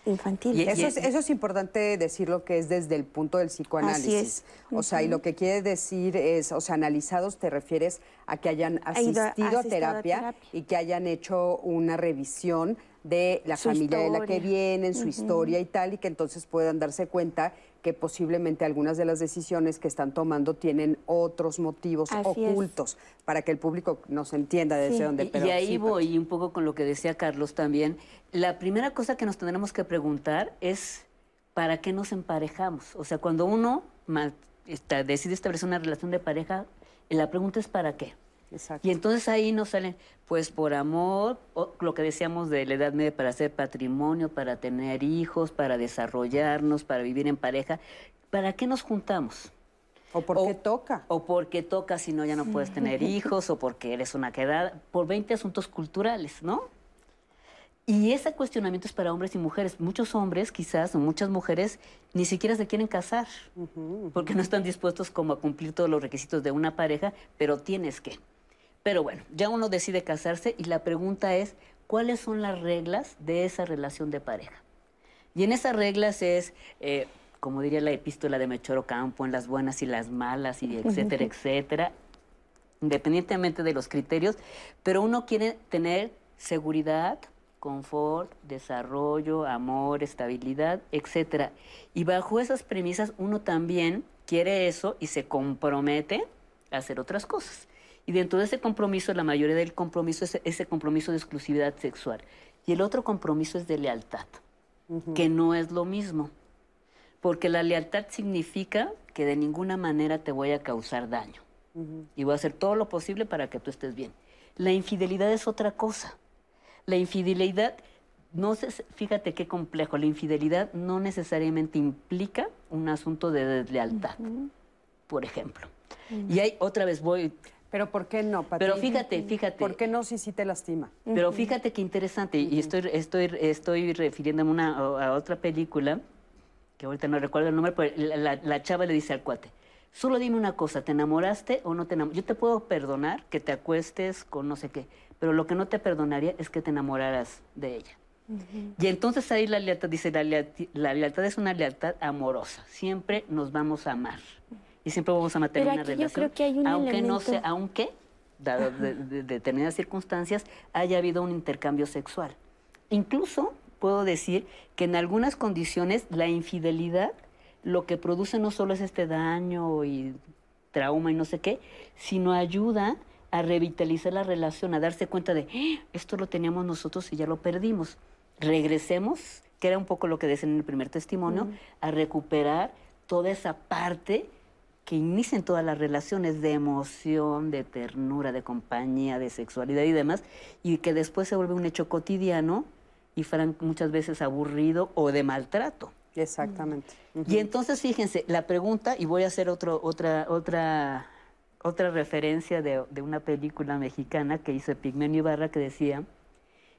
infantiles. eso, es, eso es importante decirlo que es desde el punto del psicoanálisis. Así es. O sea, y lo que quiere decir es, o sea, analizados te refieres a que hayan asistido, a, asistido terapia, a terapia y que hayan hecho una revisión de la Su familia de la que vienen, su historia y tal, y que entonces puedan darse cuenta que posiblemente algunas de las decisiones que están tomando tienen otros motivos Así es. ocultos para que el público nos entienda desde Sí. dónde. Y, pero y ahí sí, voy un poco con lo que decía Carlos también. La primera cosa que nos tendremos que preguntar es ¿para qué nos emparejamos? O sea, cuando uno está- decide establecer una relación de pareja, la pregunta es ¿para qué? Exacto. Y entonces ahí nos salen, pues por amor, o lo que decíamos de la Edad Media, para hacer patrimonio, para tener hijos, para desarrollarnos, para vivir en pareja. ¿Para qué nos juntamos? o porque o- toca. O porque toca, si no ya no puedes tener hijos, o porque eres una quedada, por 20 asuntos culturales, ¿no? Y ese cuestionamiento es para hombres y mujeres. Muchos hombres, quizás, o muchas mujeres, ni siquiera se quieren casar, porque no están dispuestos como a cumplir todos los requisitos de una pareja, pero tienes que. Pero bueno, ya uno decide casarse y la pregunta es, ¿cuáles son las reglas de esa relación de pareja? Y en esas reglas es, eh, como diría la epístola de Mechoro Campo, en las buenas y las malas, y etcétera, etcétera, independientemente de los criterios, pero uno quiere tener seguridad, confort, desarrollo, amor, estabilidad, etcétera. Y bajo esas premisas uno también quiere eso y se compromete a hacer otras cosas. Y dentro de ese compromiso, la mayoría del compromiso es ese compromiso de exclusividad sexual. Y el otro compromiso es de lealtad, que no es lo mismo. Porque la lealtad significa que de ninguna manera te voy a causar daño. Y voy a hacer todo lo posible para que tú estés bien. La infidelidad es otra cosa. La infidelidad, no sé, fíjate qué complejo, la infidelidad no necesariamente implica un asunto de deslealtad, por ejemplo. Y hay, otra vez voy, Pero ¿por qué no, Pati? pero fíjate, fíjate. ¿Por qué no si sí te lastima? Pero fíjate qué interesante, y estoy, estoy, estoy refiriéndome a, una, a otra película, que ahorita no recuerdo el nombre, pero la, la- la chava le dice al cuate, solo dime una cosa, ¿te enamoraste o no te enamoraste? Yo te puedo perdonar que te acuestes con no sé qué, pero lo que no te perdonaría es que te enamoraras de ella. Y entonces ahí la lealtad dice, la la lealtad es una lealtad amorosa, siempre nos vamos a amar y siempre vamos a mantener Pero una yo relación, creo que hay un aunque no sea, aunque, dado de, de- determinadas circunstancias, haya habido un intercambio sexual. Incluso puedo decir que en algunas condiciones la infidelidad lo que produce no solo es este daño y trauma y no sé qué, sino ayuda a revitalizar la relación, a darse cuenta de, "Ah, esto lo teníamos nosotros y ya lo perdimos. Regresemos, que era un poco lo que decían en el primer testimonio, a recuperar toda esa parte que inician todas las relaciones de emoción, de ternura, de compañía, de sexualidad y demás, y que después se vuelve un hecho cotidiano y fran- muchas veces aburrido o de maltrato. Exactamente. Y entonces, fíjense, la pregunta, y voy a hacer otro, otra, otra, otra referencia de, de una película mexicana que hizo Pigmenio Ibarra que decía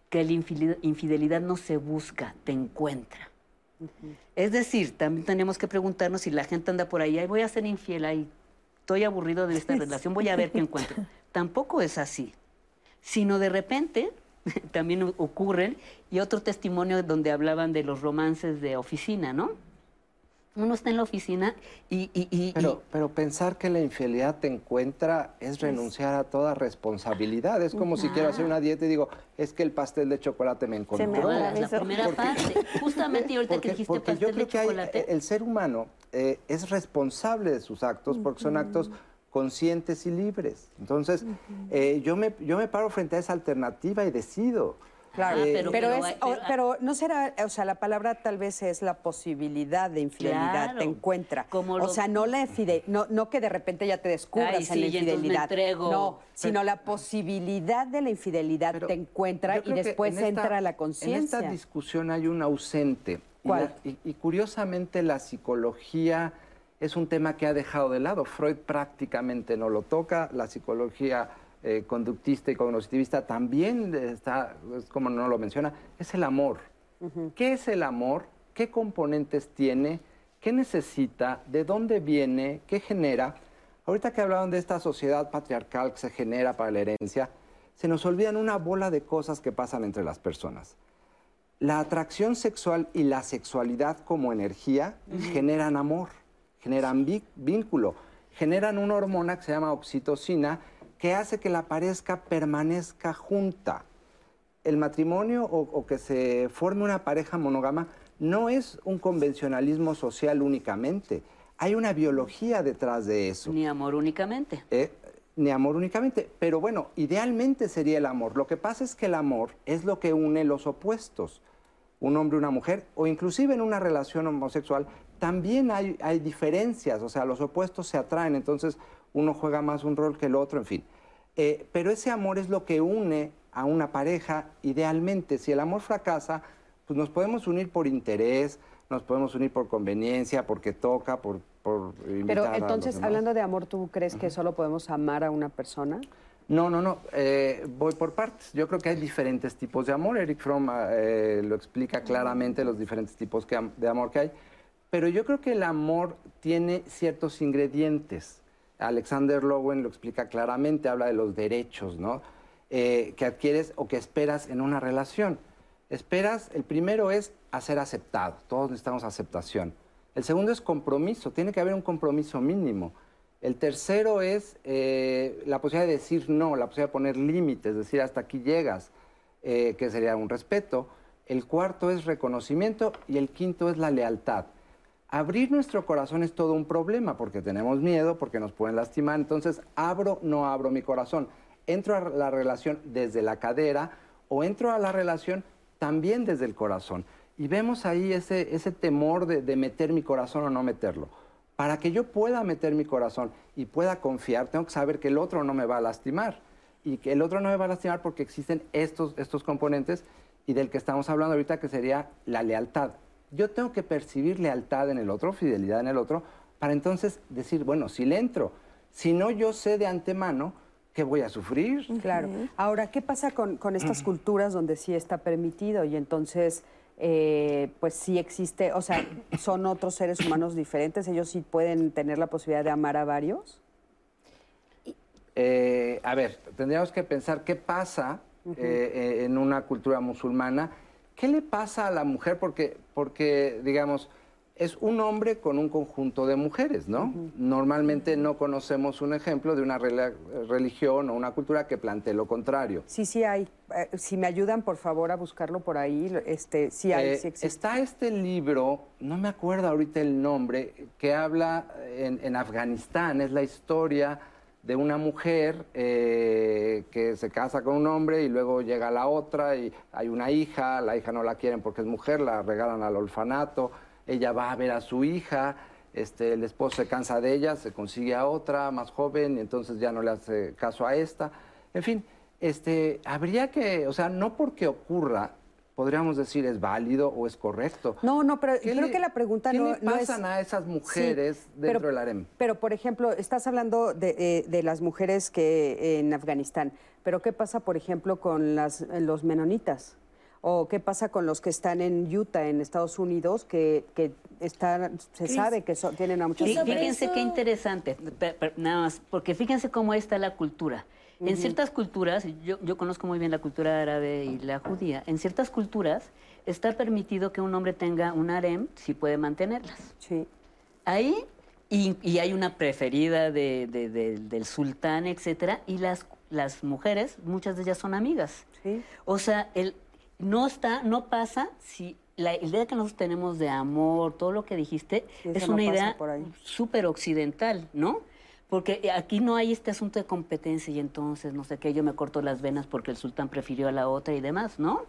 que la infidel- infidelidad no se busca, te encuentra. Es decir, también tenemos que preguntarnos si la gente anda por ahí, "Ay, voy a ser infiel, ahí estoy aburrido de esta relación, voy a ver qué encuentro. Tampoco es así, sino de repente también ocurren, y otro testimonio donde hablaban de los romances de oficina, ¿no? Uno está en la oficina y... y- y- Pero, y- pero pensar que la infidelidad te encuentra es renunciar a toda responsabilidad. Es como si quiero hacer una dieta y digo, es que el pastel de chocolate me encontró. me toda la, primera Porque- parte, justamente y ahorita que dijiste porque yo pastel creo de que hay- chocolate, el ser humano eh, es responsable de sus actos porque son actos conscientes y libres. Entonces, eh, yo, me, yo me paro frente a esa alternativa y decido. Claro, Ah, Eh, pero, pero- es, pero- o- pero no será, o sea, la palabra tal vez es la posibilidad de infidelidad, Claro, te encuentra. como o lo- sea, no la infide- no, no que de repente ya te descubras Ay, en sí, la y me infidelidad. entrego. No, sino la posibilidad de la infidelidad Pero te encuentra y después en esta- entra la En conciencia. esta discusión hay un ausente. Y ¿Cuál? la- Y, y curiosamente la psicología es un tema que ha dejado de lado. Freud prácticamente no lo toca, la psicología eh, conductista y cognitivista también está, es como no lo menciona, es el amor. ¿Qué es el amor? ¿Qué componentes tiene? ¿Qué necesita? ¿De dónde viene? ¿Qué genera? Ahorita que hablaban de esta sociedad patriarcal que se genera para la herencia, se nos olvidan una bola de cosas que pasan entre las personas. La atracción sexual y la sexualidad como energía generan amor, generan vínculo, generan una hormona que se llama oxitocina que hace que la pareja permanezca junta. El matrimonio o, o que se forme una pareja monógama no es un convencionalismo social únicamente. Hay una biología detrás de eso. ni amor únicamente. Eh, ni amor únicamente. Pero bueno, idealmente sería el amor. Lo que pasa es que el amor es lo que une los opuestos. Un hombre y una mujer, o inclusive en una relación homosexual, también hay, hay diferencias. O sea, los opuestos se atraen, entonces uno juega más un rol que el otro, en fin. Eh, pero ese amor es lo que une a una pareja idealmente. Si el amor fracasa, pues nos podemos unir por interés, nos podemos unir por conveniencia, porque toca, por, por Pero entonces, hablando de amor, ¿tú crees que solo podemos amar a una persona? No, no, no. eh, voy por partes. Yo creo que hay diferentes tipos de amor. Eric Fromm eh, lo explica claramente, los diferentes tipos que de amor que hay. Pero yo creo que el amor tiene ciertos ingredientes. Alexander Lowen lo explica claramente, habla de los derechos, ¿no? Eh, que adquieres o que esperas en una relación. Esperas, el primero es a ser aceptado. Todos necesitamos aceptación. El segundo es compromiso. Tiene que haber un compromiso mínimo. El tercero es eh, la posibilidad de decir no, la posibilidad de poner límites, decir hasta aquí llegas, eh, que sería un respeto. El cuarto es reconocimiento y el quinto es la lealtad. Abrir nuestro corazón es todo un problema porque tenemos miedo, porque nos pueden lastimar. Entonces, abro, no abro mi corazón. Entro a la relación desde la cadera o entro a la relación también desde el corazón. Y vemos ahí ese, ese temor de, de meter mi corazón o no meterlo. Para que yo pueda meter mi corazón y pueda confiar, tengo que saber que el otro no me va a lastimar. Y que el otro no me va a lastimar porque existen estos, estos componentes y del que estamos hablando ahorita, que sería la lealtad. Yo tengo que percibir lealtad en el otro, fidelidad en el otro, para entonces decir, bueno, si le entro, si no yo sé de antemano que voy a sufrir. Claro. Ahora, ¿qué pasa con, con estas culturas donde sí está permitido y entonces, eh, pues sí existe, o sea, son otros seres humanos diferentes, ellos sí pueden tener la posibilidad de amar a varios? Eh, a ver, tendríamos que pensar qué pasa eh, eh, en una cultura musulmana. ¿Qué le pasa a la mujer? Porque, porque digamos, es un hombre con un conjunto de mujeres, ¿no? Normalmente no conocemos un ejemplo de una religión o una cultura que plantee lo contrario. Sí, sí hay. Eh, si me ayudan, por favor, a buscarlo por ahí, este, sí hay, Eh, sí existe. está este libro, no me acuerdo ahorita el nombre, que habla en, en Afganistán, es la historia de una mujer eh, que se casa con un hombre y luego llega la otra y hay una hija, la hija no la quieren porque es mujer, la regalan al orfanato, ella va a ver a su hija, este, el esposo se cansa de ella, se consigue a otra más joven y entonces ya no le hace caso a esta. En fin, este, habría que, o sea, no porque ocurra podríamos decir es válido o es correcto. No, no, pero ¿Qué creo le- que la pregunta ¿qué no, le no es... pasan a esas mujeres dentro pero, del harem? Pero, por ejemplo, estás hablando de, eh, de las mujeres que en Afganistán, pero ¿qué pasa, por ejemplo, con las, los menonitas? ¿O qué pasa con los que están en Utah, en Estados Unidos, que, que están, se sabe que son- tienen a muchas Fíjense eso- qué interesante, nada más, porque fíjense cómo está la cultura. En ciertas culturas, yo, yo conozco muy bien la cultura árabe y la judía, en ciertas culturas está permitido que un hombre tenga un harem si puede mantenerlas. Sí. Ahí, y, y hay una preferida de- de- de- del sultán, etcétera, y las, las mujeres, muchas de ellas son amigas. Sí. O sea, el, no está, no pasa si la idea que nosotros tenemos de amor, todo lo que dijiste, Sí, es una idea súper occidental, ¿no? Porque aquí no hay este asunto de competencia y entonces, no sé qué, yo me corto las venas porque el sultán prefirió a la otra y demás, ¿no?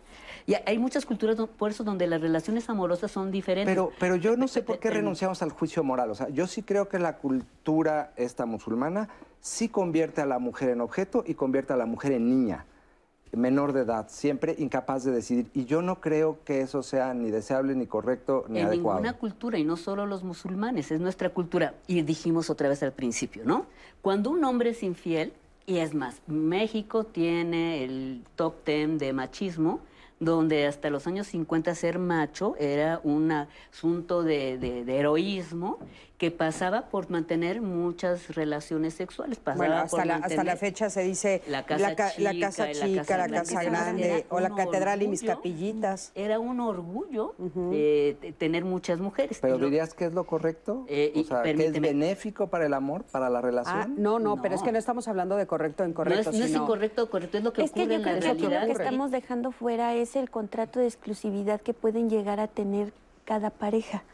Y hay muchas culturas, por eso, donde las relaciones amorosas son diferentes. Pero, pero yo no sé por qué En- renunciamos al juicio moral. O sea, yo sí creo que la cultura esta musulmana sí convierte a la mujer en objeto y convierte a la mujer en niña, menor de edad, siempre incapaz de decidir. Y yo no creo que eso sea ni deseable, ni correcto, ni en adecuado. ninguna cultura, y no solo los musulmanes, es nuestra cultura. Y dijimos otra vez al principio, ¿no? Cuando un hombre es infiel, y es más, México tiene el top 10 de machismo, donde hasta los años 50 ser macho era un asunto de, de- de heroísmo que pasaba por mantener muchas relaciones sexuales. Pasaba Bueno, por hasta la, hasta la fecha se dice La casa ca- la chica, casa la casa la grande. casa Era grande, o la catedral y mis capillitas. Era un orgullo eh, de tener muchas mujeres. Pero lo- dirías que es lo correcto? Eh, o sea, que es benéfico para el amor, para la relación. Ah, no, no, pero es que no estamos hablando de correcto o No incorrecto, es, no es incorrecto o correcto, es lo que Es que ocurre yo en la creo que lo que estamos dejando fuera es el contrato de exclusividad que pueden llegar a tener cada pareja.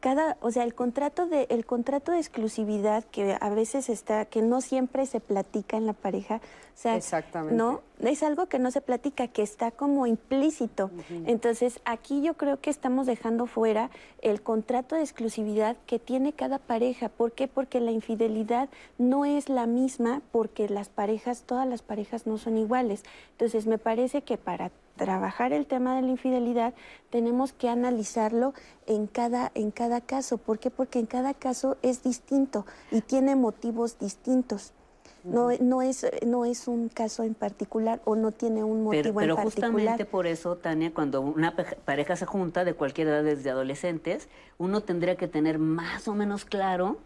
Cada, o sea, el contrato de el contrato de exclusividad que a veces está que no siempre se platica en la pareja, o sea, Exactamente. no es algo que no se platica, que está como implícito. Entonces, aquí yo creo que estamos dejando fuera el contrato de exclusividad que tiene cada pareja. ¿Por qué? Porque la infidelidad no es la misma, porque las parejas, todas las parejas no son iguales. Entonces, me parece que para trabajar el tema de la infidelidad tenemos que analizarlo en cada en cada caso. ¿Por qué? Porque en cada caso es distinto y tiene motivos distintos. No, no, es, no es un caso en particular o no tiene un motivo Pero, pero en particular. justamente por eso, Tania, cuando una pareja se junta de cualquier edad desde adolescentes, uno tendría que tener más o menos claro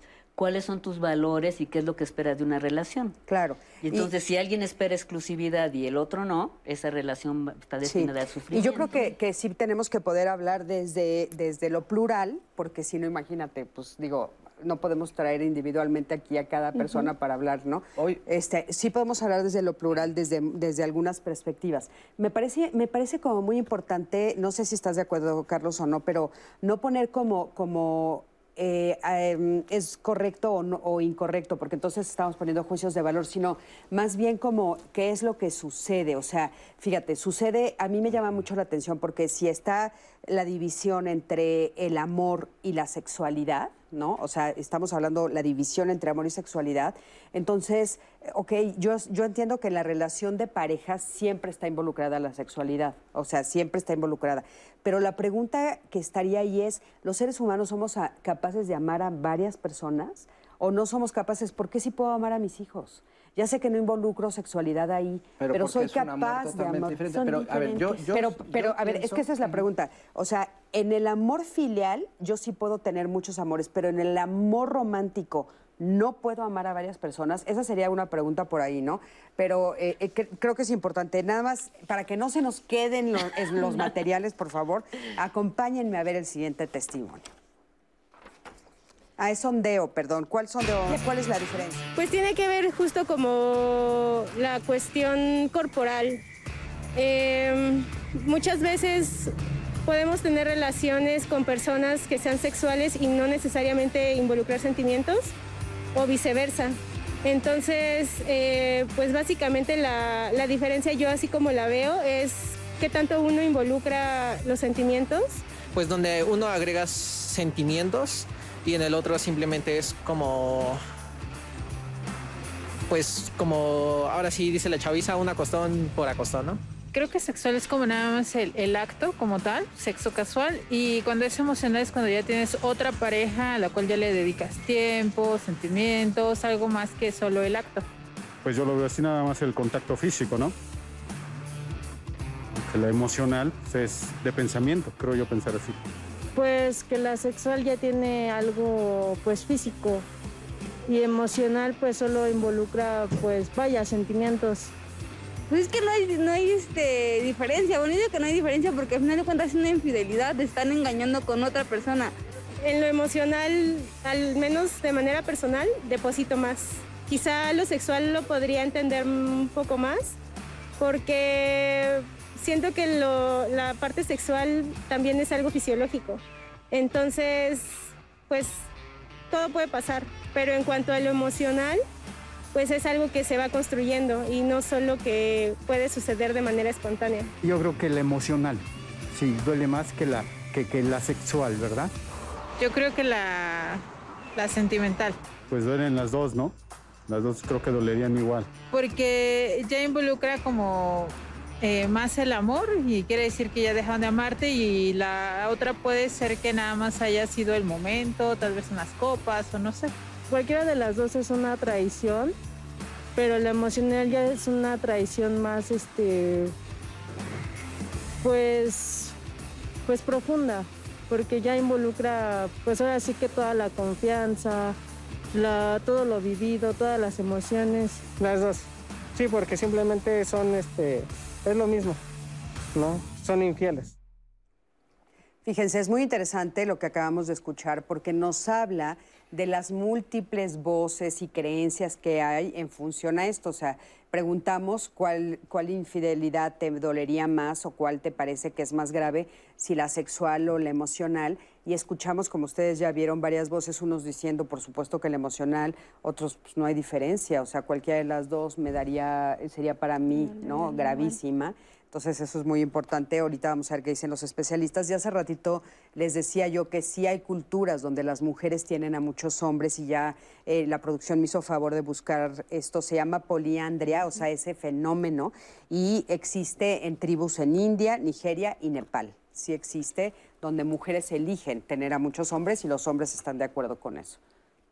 cuáles son tus valores y qué es lo que esperas de una relación. Claro. Y entonces, si alguien espera exclusividad y el otro no, esa relación va- está destinada al Y sufrimiento. yo creo que, que sí tenemos que poder hablar desde, desde lo plural, porque si no, imagínate, pues digo, no podemos traer individualmente aquí a cada persona para hablar, ¿no? Hoy- Este, sí podemos hablar desde lo plural, desde, desde algunas perspectivas. Me parece, me parece como muy importante, no sé si estás de acuerdo, Carlos, o no, pero no poner como, como eh, em, es correcto o, no- o incorrecto, porque entonces estamos poniendo juicios de valor, sino más bien como qué es lo que sucede. O sea, fíjate, sucede, a mí me llama mucho la atención porque si está la división entre el amor y la sexualidad, ¿no? O sea, estamos hablando la división entre amor y sexualidad. Entonces, eh, ok, yo, yo entiendo que en la relación de pareja siempre está involucrada la sexualidad, o sea, siempre está involucrada. Pero la pregunta que estaría ahí es, ¿los seres humanos somos capaces de amar a varias personas o no somos capaces? ¿Por qué sí puedo amar a mis hijos? Ya sé que no involucro sexualidad ahí, pero, soy capaz de amar. Pero, a ver, yo, pero, yo pero a ver, es que esa es la pregunta. O sea, en el amor filial yo sí puedo tener muchos amores, pero en el amor romántico no puedo amar a varias personas. Esa sería una pregunta por ahí, ¿no? Pero eh, eh, cre- creo que es importante. Nada más, para que no se nos queden los materiales, por favor, acompáñenme a ver el siguiente testimonio. Ah, es sondeo, perdón. ¿Cuál sondeo? ¿Cuál es la diferencia? Pues tiene que ver justo como la cuestión corporal. Eh, muchas veces podemos tener relaciones con personas que sean sexuales y no necesariamente involucrar sentimientos o viceversa. Entonces, eh, pues básicamente la, la diferencia yo así como la veo es qué tanto uno involucra los sentimientos pues donde uno agrega sentimientos y en el otro simplemente es como pues como ahora sí dice la chaviza un acostón por acostón, ¿no? creo que sexual es como nada más el, el, acto como tal, sexo casual, y cuando es emocional es cuando ya tienes otra pareja a la cual ya le dedicas tiempo, sentimientos, algo más que solo el acto. Pues yo lo veo así nada más el contacto físico, ¿no? Que la emocional pues, es de pensamiento, creo yo pensar así. Pues que la sexual ya tiene algo pues físico y emocional pues solo involucra pues vaya sentimientos. Pues es que no hay, no hay este, diferencia. Bueno, digo que no hay diferencia porque al final de cuentas es una infidelidad, te están engañando con otra persona. En lo emocional, al menos de manera personal, deposito más. Quizá lo sexual lo podría entender un poco más porque siento que lo, la parte sexual también es algo fisiológico. Entonces, pues todo puede pasar, pero en cuanto a lo emocional, pues es algo que se va construyendo y no solo que puede suceder de manera espontánea. Yo creo que la emocional, sí, duele más que la, que, que la sexual, ¿verdad? Yo creo que la, la sentimental. Pues duelen las dos, ¿no? Las dos creo que dolerían igual. Porque ya involucra como eh, más el amor y quiere decir que ya dejaron de amarte y la otra puede ser que nada más haya sido el momento, tal vez unas copas o no sé. Cualquiera de las dos es una traición, pero la emocional ya es una traición más, este, pues, pues profunda, porque ya involucra, pues ahora sí que toda la confianza, la, todo lo vivido, todas las emociones. Las dos, sí, porque simplemente son, este, es lo mismo, ¿no? Son infieles. Fíjense, es muy interesante lo que acabamos de escuchar porque nos habla de las múltiples voces y creencias que hay en función a esto. O sea, preguntamos cuál, cuál infidelidad te dolería más o cuál te parece que es más grave, si la sexual o la emocional. Y escuchamos, como ustedes ya vieron, varias voces, unos diciendo, por supuesto, que la emocional, otros, pues no hay diferencia. O sea, cualquiera de las dos me daría, sería para mí, ¿no? Gravísima. Entonces eso es muy importante. Ahorita vamos a ver qué dicen los especialistas. Ya hace ratito les decía yo que sí hay culturas donde las mujeres tienen a muchos hombres y ya eh, la producción me hizo favor de buscar esto. Se llama poliandria, o sea, ese fenómeno, y existe en tribus en India, Nigeria y Nepal. Sí existe, donde mujeres eligen tener a muchos hombres y los hombres están de acuerdo con eso.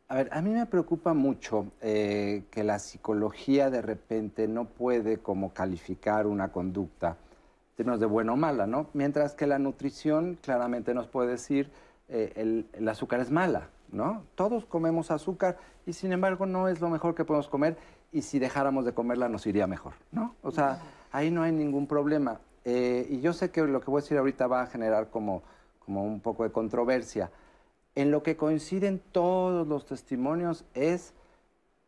A ver, a mí me preocupa mucho eh, que la psicología de repente no puede como calificar una conducta en términos de buena o mala, ¿no? Mientras que la nutrición claramente nos puede decir eh, el, azúcar es mala, ¿no? Todos comemos azúcar y sin embargo no es lo mejor que podemos comer y si dejáramos de comerla nos iría mejor, ¿no? O sea, ahí no hay ningún problema. Eh, y yo sé que lo que voy a decir ahorita va a generar como, como un poco de controversia. En lo que coinciden todos los testimonios es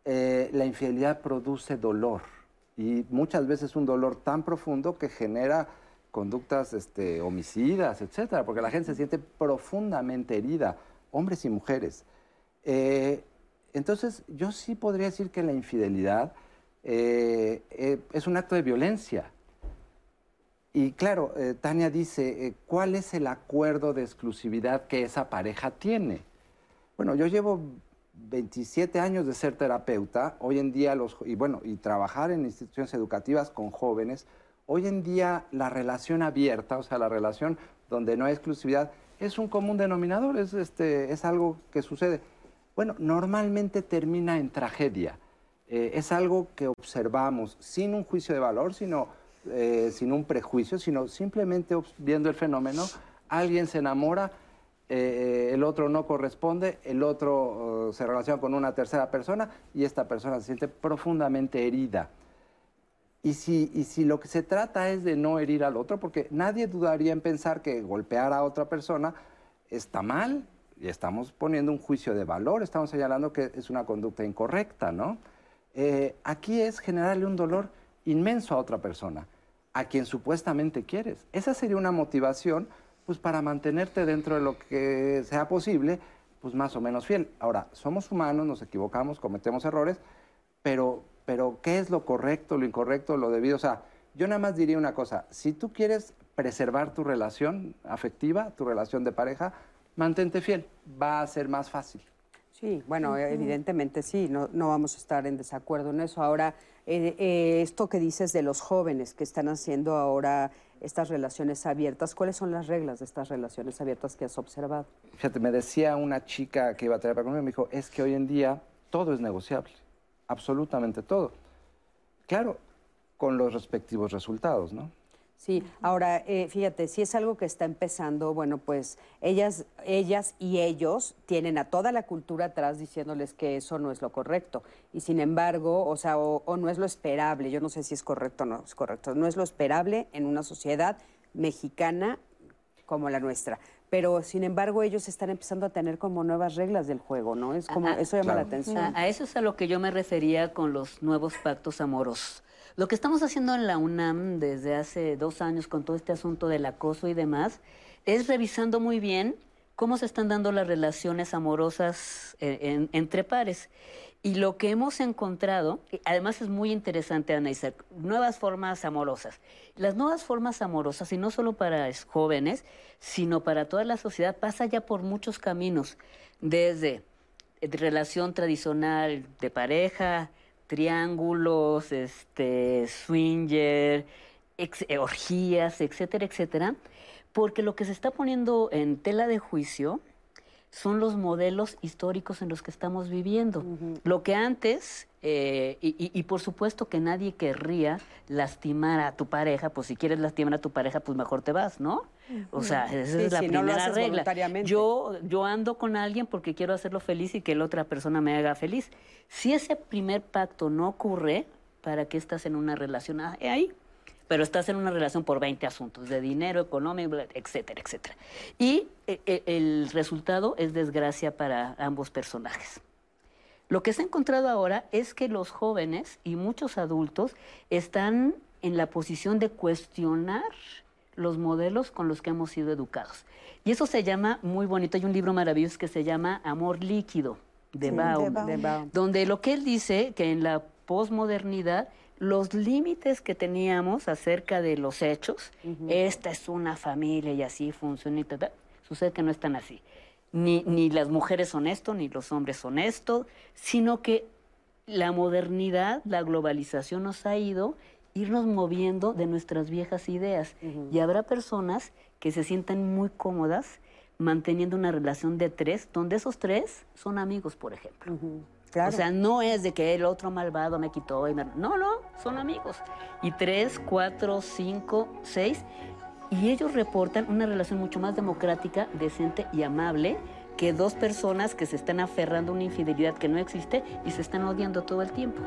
eh, la infidelidad produce dolor y muchas veces un dolor tan profundo que genera conductas este, homicidas, etcétera, porque la gente se siente profundamente herida, hombres y mujeres. Eh, entonces, yo sí podría decir que la infidelidad eh, eh, es un acto de violencia. Y claro, eh, Tania dice, eh, ¿cuál es el acuerdo de exclusividad que esa pareja tiene? Bueno, yo llevo 27 años de ser terapeuta, hoy en día los y bueno, y trabajar en instituciones educativas con jóvenes, hoy en día la relación abierta, o sea, la relación donde no hay exclusividad, es un común denominador, es este es algo que sucede. Bueno, normalmente termina en tragedia. Eh, es algo que observamos sin un juicio de valor, sino eh, sin un prejuicio, sino simplemente viendo el fenómeno. Alguien se enamora, eh, el otro no corresponde, el otro eh, se relaciona con una tercera persona y esta persona se siente profundamente herida. Y si, y si lo que se trata es de no herir al otro, porque nadie dudaría en pensar que golpear a otra persona está mal, y estamos poniendo un juicio de valor, estamos señalando que es una conducta incorrecta, ¿no? Eh, aquí es generarle un dolor inmenso a otra persona, a quien supuestamente quieres. Esa sería una motivación, pues, para mantenerte dentro de lo que sea posible, pues, más o menos fiel. Ahora, somos humanos, nos equivocamos, cometemos errores, pero, pero ¿qué es lo correcto, lo incorrecto, lo debido? O sea, yo nada más diría una cosa, si tú quieres preservar tu relación afectiva, tu relación de pareja, mantente fiel, va a ser más fácil. Sí, bueno, evidentemente sí, no, no vamos a estar en desacuerdo en eso. Ahora, eh, eh, esto que dices de los jóvenes que están haciendo ahora estas relaciones abiertas, ¿cuáles son las reglas de estas relaciones abiertas que has observado? Fíjate, me decía una chica que iba a terapia conmigo, me dijo, es que hoy en día todo es negociable, absolutamente todo. Claro, con los respectivos resultados, ¿no? Sí, ahora, eh, fíjate, si es algo que está empezando, bueno, pues ellas, ellas y ellos tienen a toda la cultura atrás diciéndoles que eso no es lo correcto. Y sin embargo, o sea, o, o no es lo esperable, yo no sé si es correcto o no es correcto, no es lo esperable en una sociedad mexicana como la nuestra. Pero sin embargo, ellos están empezando a tener como nuevas reglas del juego, ¿no? Es como, A- eso llama la a- atención. A, eso es a lo que yo me refería con los nuevos pactos amorosos. Lo que estamos haciendo en la UNAM desde hace dos años con todo este asunto del acoso y demás, es revisando muy bien cómo se están dando las relaciones amorosas eh, en- entre pares. Y lo que hemos encontrado, además es muy interesante analizar, nuevas formas amorosas. Las nuevas formas amorosas, y no solo para es- jóvenes, sino para toda la sociedad, pasa ya por muchos caminos, desde eh, relación tradicional de pareja, triángulos, este, swinger, ex- eh, orgías, etcétera, etcétera, porque lo que se está poniendo en tela de juicio son los modelos históricos en los que estamos viviendo. Lo que antes, eh, y, y- y por supuesto que nadie querría lastimar a tu pareja, pues si quieres lastimar a tu pareja, pues mejor te vas, ¿no? O sea, esa Sí, es la si no primera haces regla. Yo, yo ando con alguien porque quiero hacerlo feliz y que la otra persona me haga feliz. Si ese primer pacto no ocurre, ¿para qué estás en una relación Ah, ahí? Pero estás en una relación por 20 asuntos, de dinero, económico, etcétera, etcétera. Y eh, eh, el resultado es desgracia para ambos personajes. Lo que se ha encontrado ahora es que los jóvenes y muchos adultos están en la posición de cuestionar los modelos con los que hemos sido educados. Y eso se llama muy bonito. Hay un libro maravilloso que se llama Amor líquido de Sí, Baum, de Baum. De Baum. donde lo que él dice que en la posmodernidad los límites que teníamos acerca de los hechos, esta es una familia y así funciona y tal, tal, sucede que no están así. Ni, ni las mujeres son esto, ni los hombres son esto, sino que la modernidad, la globalización nos ha ido irnos moviendo de nuestras viejas ideas. Y habrá personas que se sientan muy cómodas manteniendo una relación de tres, donde esos tres son amigos, por ejemplo. Claro. O sea, no es de que el otro malvado me quitó y me... No, no, son amigos. Y tres, cuatro, cinco, seis. Y ellos reportan una relación mucho más democrática, decente y amable que dos personas que se están aferrando a una infidelidad que no existe y se están odiando todo el tiempo.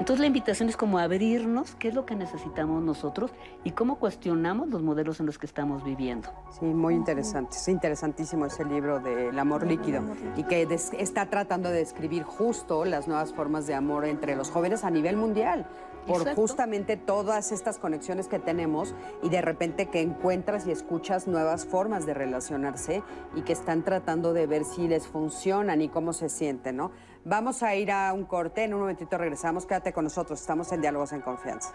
Entonces la invitación es como abrirnos qué es lo que necesitamos nosotros y cómo cuestionamos los modelos en los que estamos viviendo. Sí, muy interesante. Es interesantísimo ese libro del amor líquido y que está tratando de describir justo las nuevas formas de amor entre los jóvenes a nivel mundial. Por Exacto. justamente todas estas conexiones que tenemos y de repente que encuentras y escuchas nuevas formas de relacionarse y que están tratando de ver si les funcionan y cómo se sienten, ¿no? Vamos a ir a un corte, en un momentito regresamos, quédate con nosotros, estamos en Diálogos en Confianza.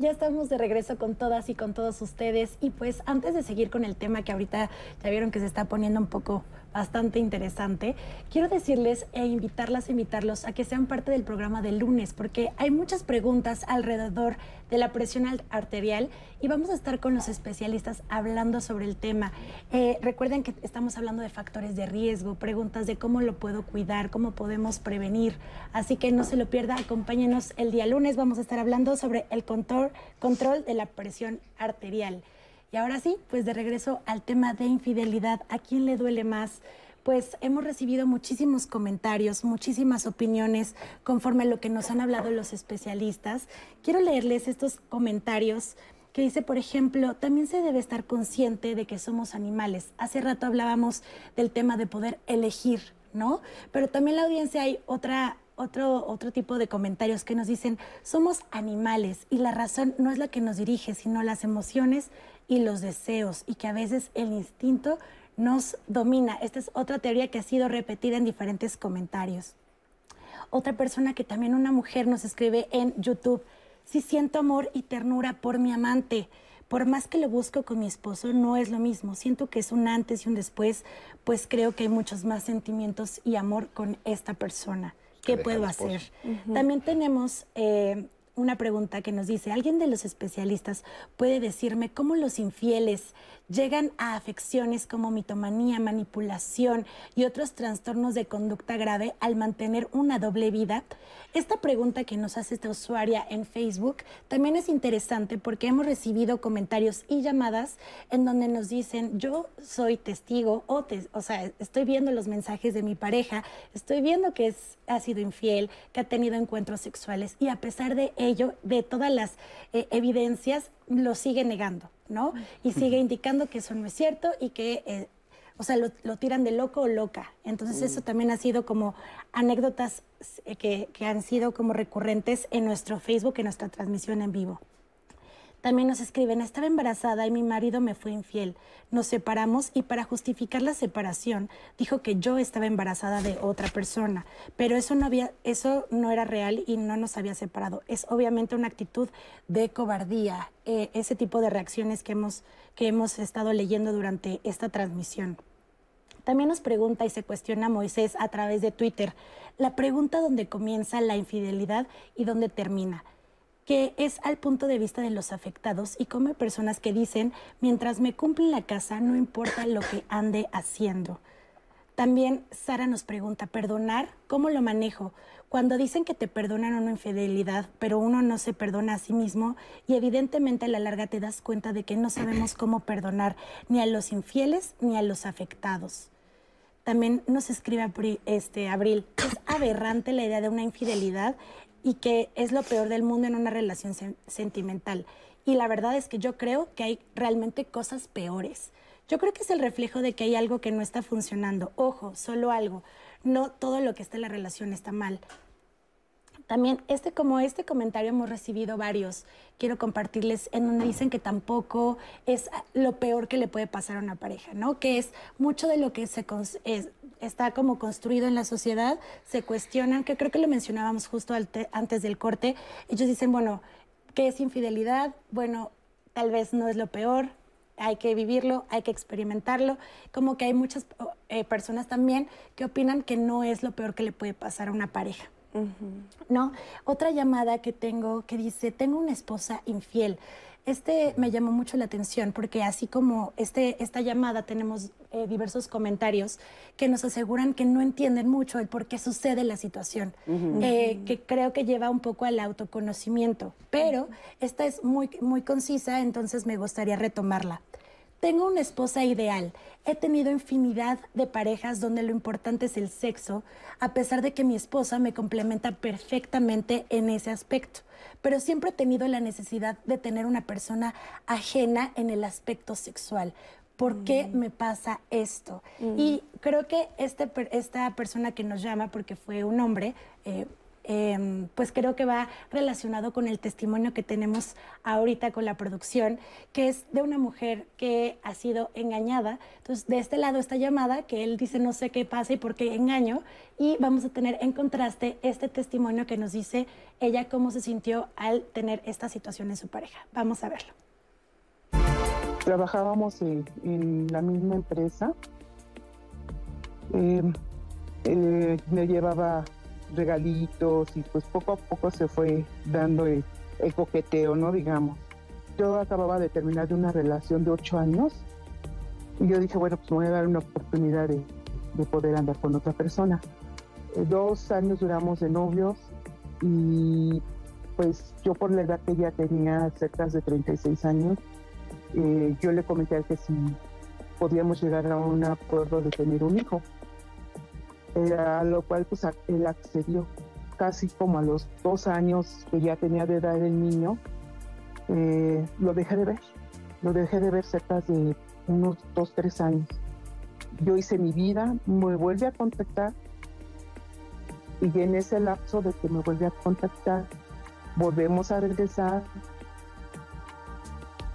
Ya estamos de regreso con todas y con todos ustedes. Y pues antes de seguir con el tema que ahorita ya vieron que se está poniendo un poco bastante interesante, quiero decirles e invitarlas, invitarlos a que sean parte del programa del lunes, porque hay muchas preguntas alrededor de la presión al- arterial y vamos a estar con los especialistas hablando sobre el tema. Eh, recuerden que estamos hablando de factores de riesgo, preguntas de cómo lo puedo cuidar, cómo podemos prevenir. Así que no se lo pierda, acompáñenos el día lunes. Vamos a estar hablando sobre el control, control de la presión arterial. Y ahora sí, pues de regreso al tema de infidelidad. ¿A quién le duele más? Pues hemos recibido muchísimos comentarios, muchísimas opiniones conforme a lo que nos han hablado los especialistas. Quiero leerles estos comentarios que dice, por ejemplo, también se debe estar consciente de que somos animales. Hace rato hablábamos del tema de poder elegir, ¿no? Pero también la audiencia hay otra, otro, otro tipo de comentarios que nos dicen, somos animales y la razón no es la que nos dirige, sino las emociones y los deseos y que a veces el instinto nos domina. Esta es otra teoría que ha sido repetida en diferentes comentarios. Otra persona que también una mujer nos escribe en YouTube, si siento amor y ternura por mi amante, por más que lo busco con mi esposo, no es lo mismo. Siento que es un antes y un después, pues creo que hay muchos más sentimientos y amor con esta persona. ¿Qué puedo el esposo. hacer? También tenemos eh, una pregunta que nos dice, ¿alguien de los especialistas puede decirme cómo los infieles llegan a afecciones como mitomanía, manipulación y otros trastornos de conducta grave al mantener una doble vida? Esta pregunta que nos hace esta usuaria en Facebook también es interesante porque hemos recibido comentarios y llamadas en donde nos dicen, yo soy testigo o, te- o sea, estoy viendo los mensajes de mi pareja, estoy viendo que es, ha sido infiel, que ha tenido encuentros sexuales y a pesar de ello, de todas las eh, evidencias, lo sigue negando, ¿no? Y sigue indicando que eso no es cierto y que... eh, o sea, lo, lo tiran de loco o loca. Entonces eso también ha sido como anécdotas eh, que, que han sido como recurrentes en nuestro Facebook, en nuestra transmisión en vivo. También nos escriben, estaba embarazada y mi marido me fue infiel. Nos separamos y para justificar la separación dijo que yo estaba embarazada de otra persona, pero eso no había eso no era real y no nos había separado. Es obviamente una actitud de cobardía, eh, ese tipo de reacciones que hemos que hemos estado leyendo durante esta transmisión. También nos pregunta y se cuestiona Moisés a través de Twitter la pregunta donde comienza la infidelidad y dónde termina, que es al punto de vista de los afectados y como personas que dicen, mientras me cumplen la casa, no importa lo que ande haciendo. También Sara nos pregunta, ¿perdonar? ¿Cómo lo manejo? Cuando dicen que te perdonan una infidelidad, pero uno no se perdona a sí mismo y evidentemente a la larga te das cuenta de que no sabemos cómo perdonar ni a los infieles ni a los afectados. También nos escribe este, Abril, es aberrante la idea de una infidelidad y que es lo peor del mundo en una relación sen- sentimental. Y la verdad es que yo creo que hay realmente cosas peores. Yo creo que es el reflejo de que hay algo que no está funcionando. Ojo, solo algo. No todo lo que está en la relación está mal. También este como este comentario hemos recibido varios. Quiero compartirles en donde dicen que tampoco es lo peor que le puede pasar a una pareja, ¿no? Que es mucho de lo que se está como construido en la sociedad, se cuestionan, que creo que lo mencionábamos justo antes del corte. Ellos dicen, bueno, ¿qué es infidelidad? Bueno, tal vez no es lo peor, hay que vivirlo, hay que experimentarlo. Como que hay muchas eh, personas también que opinan que no es lo peor que le puede pasar a una pareja. ¿No? Otra llamada que tengo que dice, tengo una esposa infiel. Este me llamó mucho la atención porque así como este, esta llamada tenemos eh, diversos comentarios que nos aseguran que no entienden mucho el por qué sucede la situación, eh, que creo que lleva un poco al autoconocimiento, pero esta es muy, muy concisa, entonces me gustaría retomarla. Tengo una esposa ideal. He tenido infinidad de parejas donde lo importante es el sexo, a pesar de que mi esposa me complementa perfectamente en ese aspecto. Pero siempre he tenido la necesidad de tener una persona ajena en el aspecto sexual. ¿Por qué me pasa esto? Y creo que este, esta persona que nos llama, porque fue un hombre, eh, em, pues creo que va relacionado con el testimonio que tenemos ahorita con la producción, que es de una mujer que ha sido engañada. Entonces, de este lado esta llamada, que él dice no sé qué pasa y por qué engaño, y vamos a tener en contraste este testimonio que nos dice ella cómo se sintió al tener esta situación en su pareja. Vamos a verlo. Trabajábamos en, la misma empresa. Eh, eh, me llevaba regalitos y pues poco a poco se fue dando el, coqueteo, ¿no? Digamos. Yo acababa de terminar de una relación de ocho años y yo dije, bueno, pues me voy a dar una oportunidad de, de poder andar con otra persona. Eh, dos años duramos de novios y pues yo por la edad que ya tenía, cerca de 36 años, eh, yo le comenté a él que si podíamos llegar a un acuerdo de tener un hijo. A lo cual pues él accedió. Casi como a los dos años que ya tenía de edad el niño, eh, lo dejé de ver. Lo dejé de ver cerca de unos dos, tres años. Yo hice mi vida, me vuelve a contactar y en ese lapso de que me vuelve a contactar, volvemos a regresar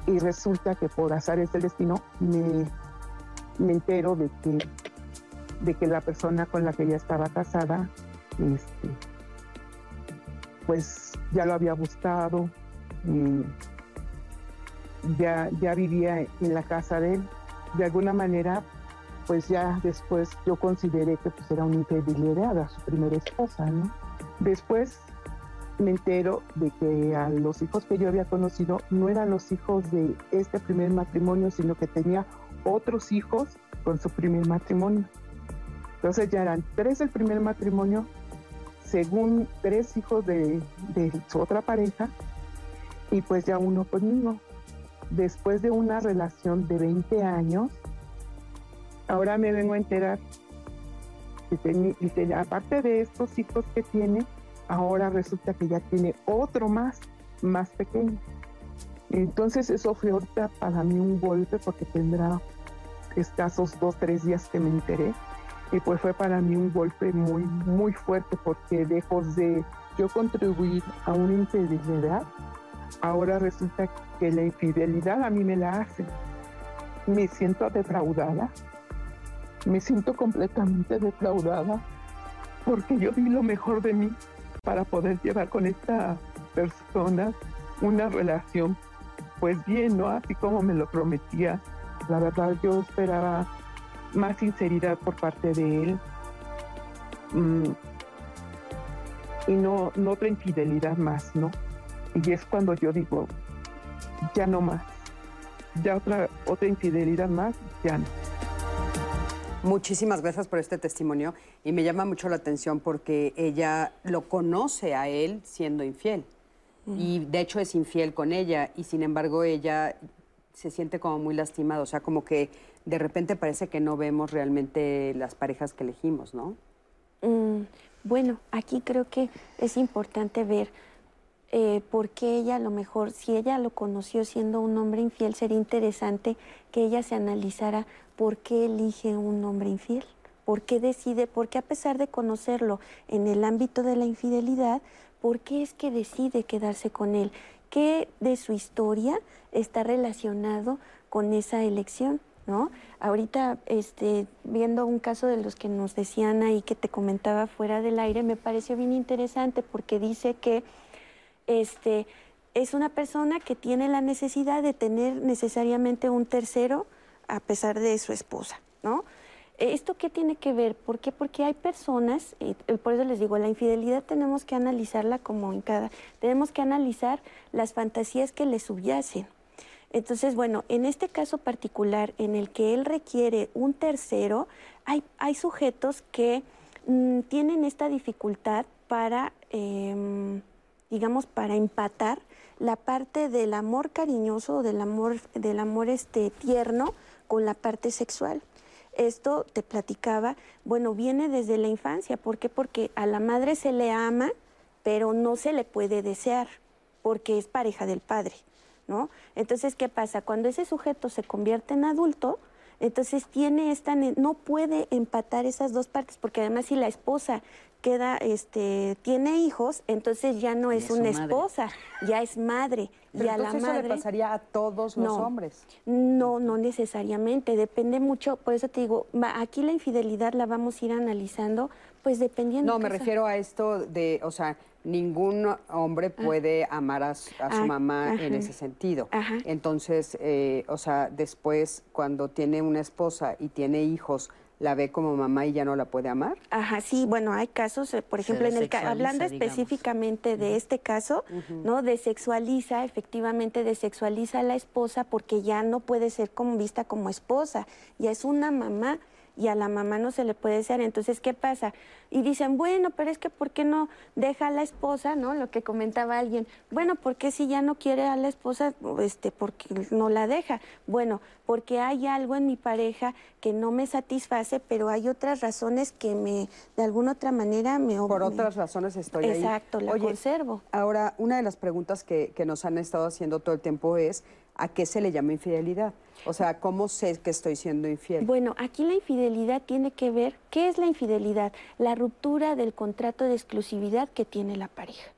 y resulta que por azares del destino me, me entero de que, de que la persona con la que ella estaba casada este, pues ya lo había buscado, mm, ya, ya vivía en la casa de él. De alguna manera, pues ya después yo consideré que pues era una infidelidad a su primera esposa, ¿no? Después me entero de que a los hijos que yo había conocido no eran los hijos de este primer matrimonio, sino que tenía otros hijos con su primer matrimonio. Entonces ya eran tres del primer matrimonio, según tres hijos de, su otra pareja, y pues ya uno conmigo. Después de una relación de 20 años, ahora me vengo a enterar que que aparte de estos hijos que tiene, ahora resulta que ya tiene otro más, más pequeño. Entonces eso fue ahorita para mí un golpe porque tendrá escasos dos, tres días que me enteré. Y pues fue para mí un golpe muy, muy fuerte porque lejos de yo contribuir a una infidelidad, ahora resulta que la infidelidad a mí me la hacen. Me siento defraudada, me siento completamente defraudada porque yo di lo mejor de mí para poder llevar con esta persona una relación pues bien, ¿no? Así como me lo prometía. La verdad yo esperaba más sinceridad por parte de él. Mm, y no, no otra infidelidad más, ¿no? Y es cuando yo digo, ya no más, ya otra, otra infidelidad más, ya no. Muchísimas gracias por este testimonio y me llama mucho la atención porque ella lo conoce a él siendo infiel. Y de hecho es infiel con ella y sin embargo ella se siente como muy lastimada, o sea, como que de repente parece que no vemos realmente las parejas que elegimos, ¿no? Mm, bueno, aquí creo que es importante ver eh, por qué ella a lo mejor, si ella lo conoció siendo un hombre infiel, sería interesante que ella se analizara por qué elige un hombre infiel, por qué decide, por qué a pesar de conocerlo en el ámbito de la infidelidad, por qué es que decide quedarse con él, qué de su historia está relacionado con esa elección. ¿No? Ahorita, este, viendo un caso de los que nos decían ahí que te comentaba fuera del aire, me pareció bien interesante porque dice que este, es una persona que tiene la necesidad de tener necesariamente un tercero a pesar de su esposa, ¿no? ¿Esto qué tiene que ver? ¿Por qué? Porque hay personas, y y por eso les digo, la infidelidad tenemos que analizarla como en cada, tenemos que analizar las fantasías que le subyacen. Entonces, bueno, en este caso particular en el que él requiere un tercero, hay, hay sujetos que mm, tienen esta dificultad para, em, digamos, para empatar la parte del amor cariñoso del amor, del amor este, tierno con la parte sexual. Esto te platicaba, bueno, viene desde la infancia. ¿Por qué? Porque a la madre se le ama, pero no se le puede desear, porque es pareja del padre, ¿no? Entonces, ¿qué pasa? Cuando ese sujeto se convierte en adulto, entonces tiene esta, no puede empatar esas dos partes, porque además si la esposa queda, este, tiene hijos, entonces ya no es una madre. esposa, ya es madre. Pero y a la eso madre le pasaría a todos los No. hombres. no, no necesariamente, depende mucho, por eso te digo, va- aquí la infidelidad la vamos a ir analizando, pues dependiendo. No, me caso- refiero a esto de, o sea, ningún hombre puede amar a su, a su Ah, mamá en ese sentido. Ajá. Entonces, eh, o sea, después, cuando tiene una esposa y tiene hijos, la ve como mamá y ya no la puede amar. Ajá, sí, bueno, hay casos, eh, por ejemplo, en el hablando digamos. específicamente de este caso, ¿no? Desexualiza, efectivamente desexualiza a la esposa porque ya no puede ser como vista como esposa, ya es una mamá y a la mamá no se le puede ser. Entonces, ¿qué pasa? Y dicen, bueno, pero es que ¿por qué no deja a la esposa, no? Lo que comentaba alguien, bueno, ¿por qué si ya no quiere a la esposa, este, porque no la deja? Bueno, porque hay algo en mi pareja que no me satisface, pero hay otras razones que me, de alguna otra manera me... Por me- otras razones estoy ahí. Exacto, la Oye, conservo. Ahora, una de las preguntas que, que nos han estado haciendo todo el tiempo es, ¿a qué se le llama infidelidad? O sea, ¿cómo sé que estoy siendo infiel? Bueno, aquí la infidelidad tiene que ver, ¿qué es la infidelidad? La ruptura del contrato de exclusividad que tiene la pareja.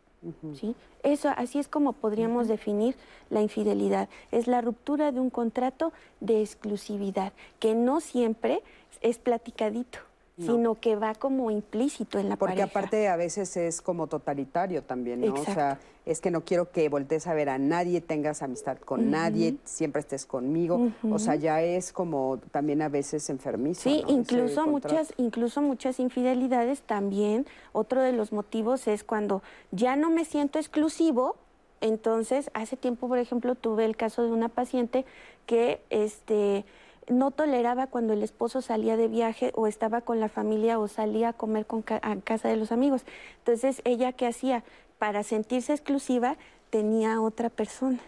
¿sí? Eso, así es como podríamos definir la infidelidad. Es la ruptura de un contrato de exclusividad, que no siempre es platicadito. No. sino que va como implícito en la Porque pareja. aparte a veces es como totalitario también, ¿no? O sea, es que no quiero que voltees a ver a nadie, tengas amistad con nadie, siempre estés conmigo. O sea, ya es como también a veces enfermizo. Sí, incluso muchas, incluso muchas infidelidades también. Otro de los motivos es cuando ya no me siento exclusivo. Entonces, hace tiempo, por ejemplo, tuve el caso de una paciente que este no toleraba cuando el esposo salía de viaje o estaba con la familia o salía a comer con ca- a casa de los amigos. Entonces, ella qué hacía? Para sentirse exclusiva, tenía otra persona.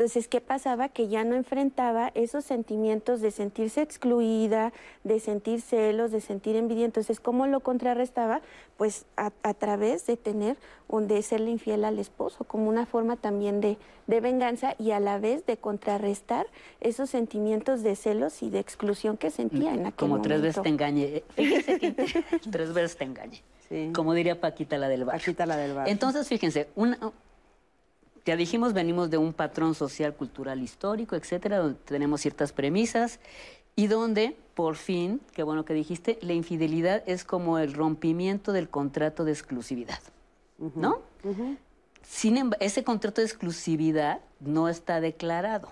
Entonces, ¿qué pasaba? Que ya no enfrentaba esos sentimientos de sentirse excluida, de sentir celos, de sentir envidia. Entonces, ¿cómo lo contrarrestaba? Pues a, a través de tener, un, de serle infiel al esposo, como una forma también de, de venganza y a la vez de contrarrestar esos sentimientos de celos y de exclusión que sentía en aquel Como tres veces te engañe. Fíjense que tres veces te engañe. Como diría Paquita la del bar. Paquita la del bar. Entonces, fíjense, una, ya dijimos, venimos de un patrón social, cultural, histórico, etcétera, donde tenemos ciertas premisas y donde, por fin, qué bueno que dijiste, la infidelidad es como el rompimiento del contrato de exclusividad, ¿no? Sin embargo, ese contrato de exclusividad no está declarado.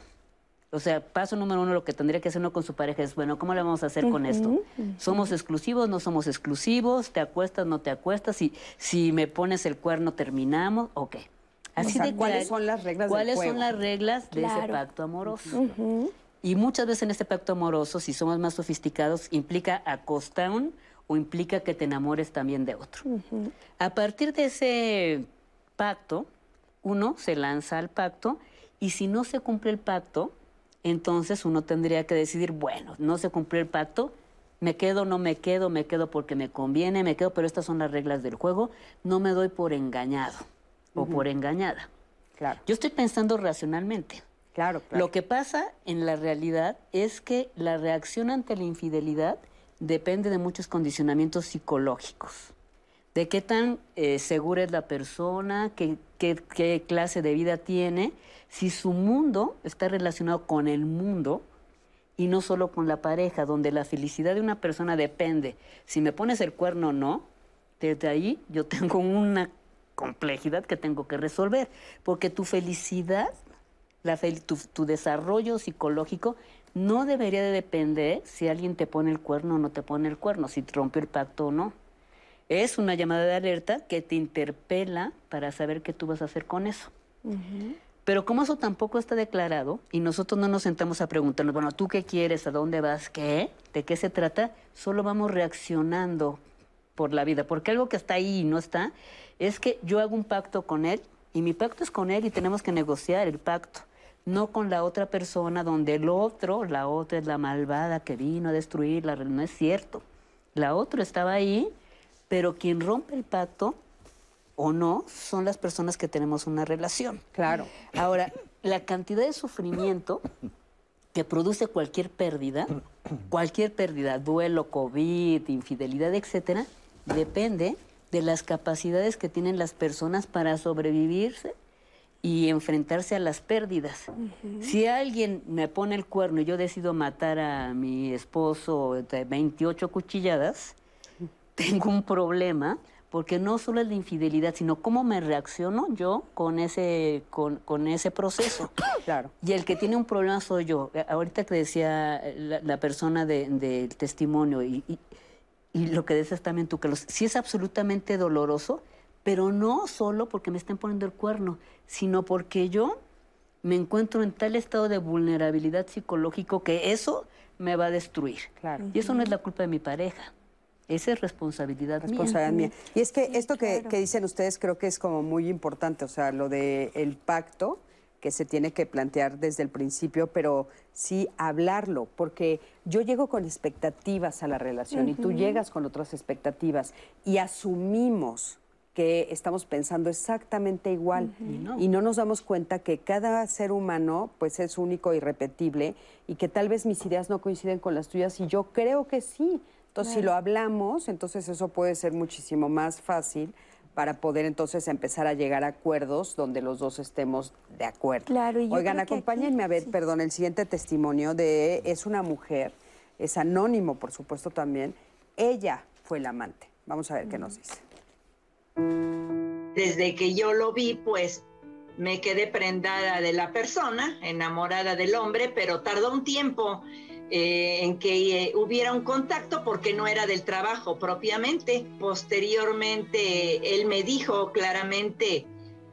O sea, paso número uno, lo que tendría que hacer uno con su pareja es, bueno, ¿cómo le vamos a hacer con esto? ¿Somos exclusivos? ¿No somos exclusivos? ¿Te acuestas? ¿No te acuestas? Si, si me pones el cuerno, terminamos. Ok. Así sea, de ¿cuáles son las reglas del ¿Cuáles juego? son las reglas de ese pacto amoroso? Y muchas veces en este pacto amoroso, si somos más sofisticados, implica acostón o implica que te enamores también de otro. A partir de ese pacto, uno se lanza al pacto y si no se cumple el pacto, entonces uno tendría que decidir, bueno, no se cumplió el pacto, me quedo, no me quedo, me quedo porque me conviene, me quedo, pero estas son las reglas del juego, no me doy por engañado o por engañada. Claro. Yo estoy pensando racionalmente. Claro, claro. Lo que pasa en la realidad es que la reacción ante la infidelidad depende de muchos condicionamientos psicológicos. De qué tan eh, segura es la persona, qué, qué- qué clase de vida tiene, si su mundo está relacionado con el mundo y no solo con la pareja, donde la felicidad de una persona depende. Si me pones el cuerno o no, desde ahí yo tengo una complejidad que tengo que resolver, porque tu felicidad la fel- tu, tu desarrollo psicológico no debería de depender si alguien te pone el cuerno o no te pone el cuerno, si rompió el pacto o no. Es una llamada de alerta que te interpela para saber qué tú vas a hacer con eso. Pero como eso tampoco está declarado y nosotros no nos sentamos a preguntarnos, bueno, ¿tú qué quieres? ¿A dónde vas? ¿Qué? ¿De qué se trata? Solo vamos reaccionando por la vida, porque algo que está ahí y no está, es que yo hago un pacto con él y mi pacto es con él y tenemos que negociar el pacto, no con la otra persona donde el otro, la otra es la malvada que vino a destruir la no es cierto. La otra estaba ahí, pero quien rompe el pacto o no son las personas que tenemos una relación. Claro. Ahora, la cantidad de sufrimiento que produce cualquier pérdida, cualquier pérdida, duelo, COVID, infidelidad, etcétera, depende de las capacidades que tienen las personas para sobrevivirse y enfrentarse a las pérdidas. Si alguien me pone el cuerno y yo decido matar a mi esposo de 28 cuchilladas, tengo un problema porque no solo es la infidelidad, sino cómo me reacciono yo con ese, con, con ese proceso. Claro. Y el que tiene un problema soy yo. Ahorita que decía la, la persona de- del testimonio y, y- y lo que decías también tú, que sí es absolutamente doloroso, pero no solo porque me estén poniendo el cuerno, sino porque yo me encuentro en tal estado de vulnerabilidad psicológico que eso me va a destruir. Claro. Y eso no es la culpa de mi pareja. Esa es responsabilidad, responsabilidad mía. mía. Y es que esto que, que dicen ustedes creo que es como muy importante, o sea, lo del el pacto que se tiene que plantear desde el principio, pero sí hablarlo, porque yo llego con expectativas a la relación y tú llegas con otras expectativas y asumimos que estamos pensando exactamente igual y, no. nos damos cuenta que cada ser humano pues es único y repetible y que tal vez mis ideas no coinciden con las tuyas y yo creo que sí. Entonces, si lo hablamos, entonces eso puede ser muchísimo más fácil para poder entonces empezar a llegar a acuerdos donde los dos estemos de acuerdo. Claro, y yo Oigan, acompáñenme a ver, perdón, el siguiente testimonio de es una mujer, es anónimo, por supuesto también, ella fue la amante. Vamos a ver qué nos dice. Desde que yo lo vi, pues me quedé prendada de la persona, enamorada del hombre, pero tardó un tiempo eh, en que eh, hubiera un contacto porque no era del trabajo propiamente. Posteriormente, él me dijo claramente,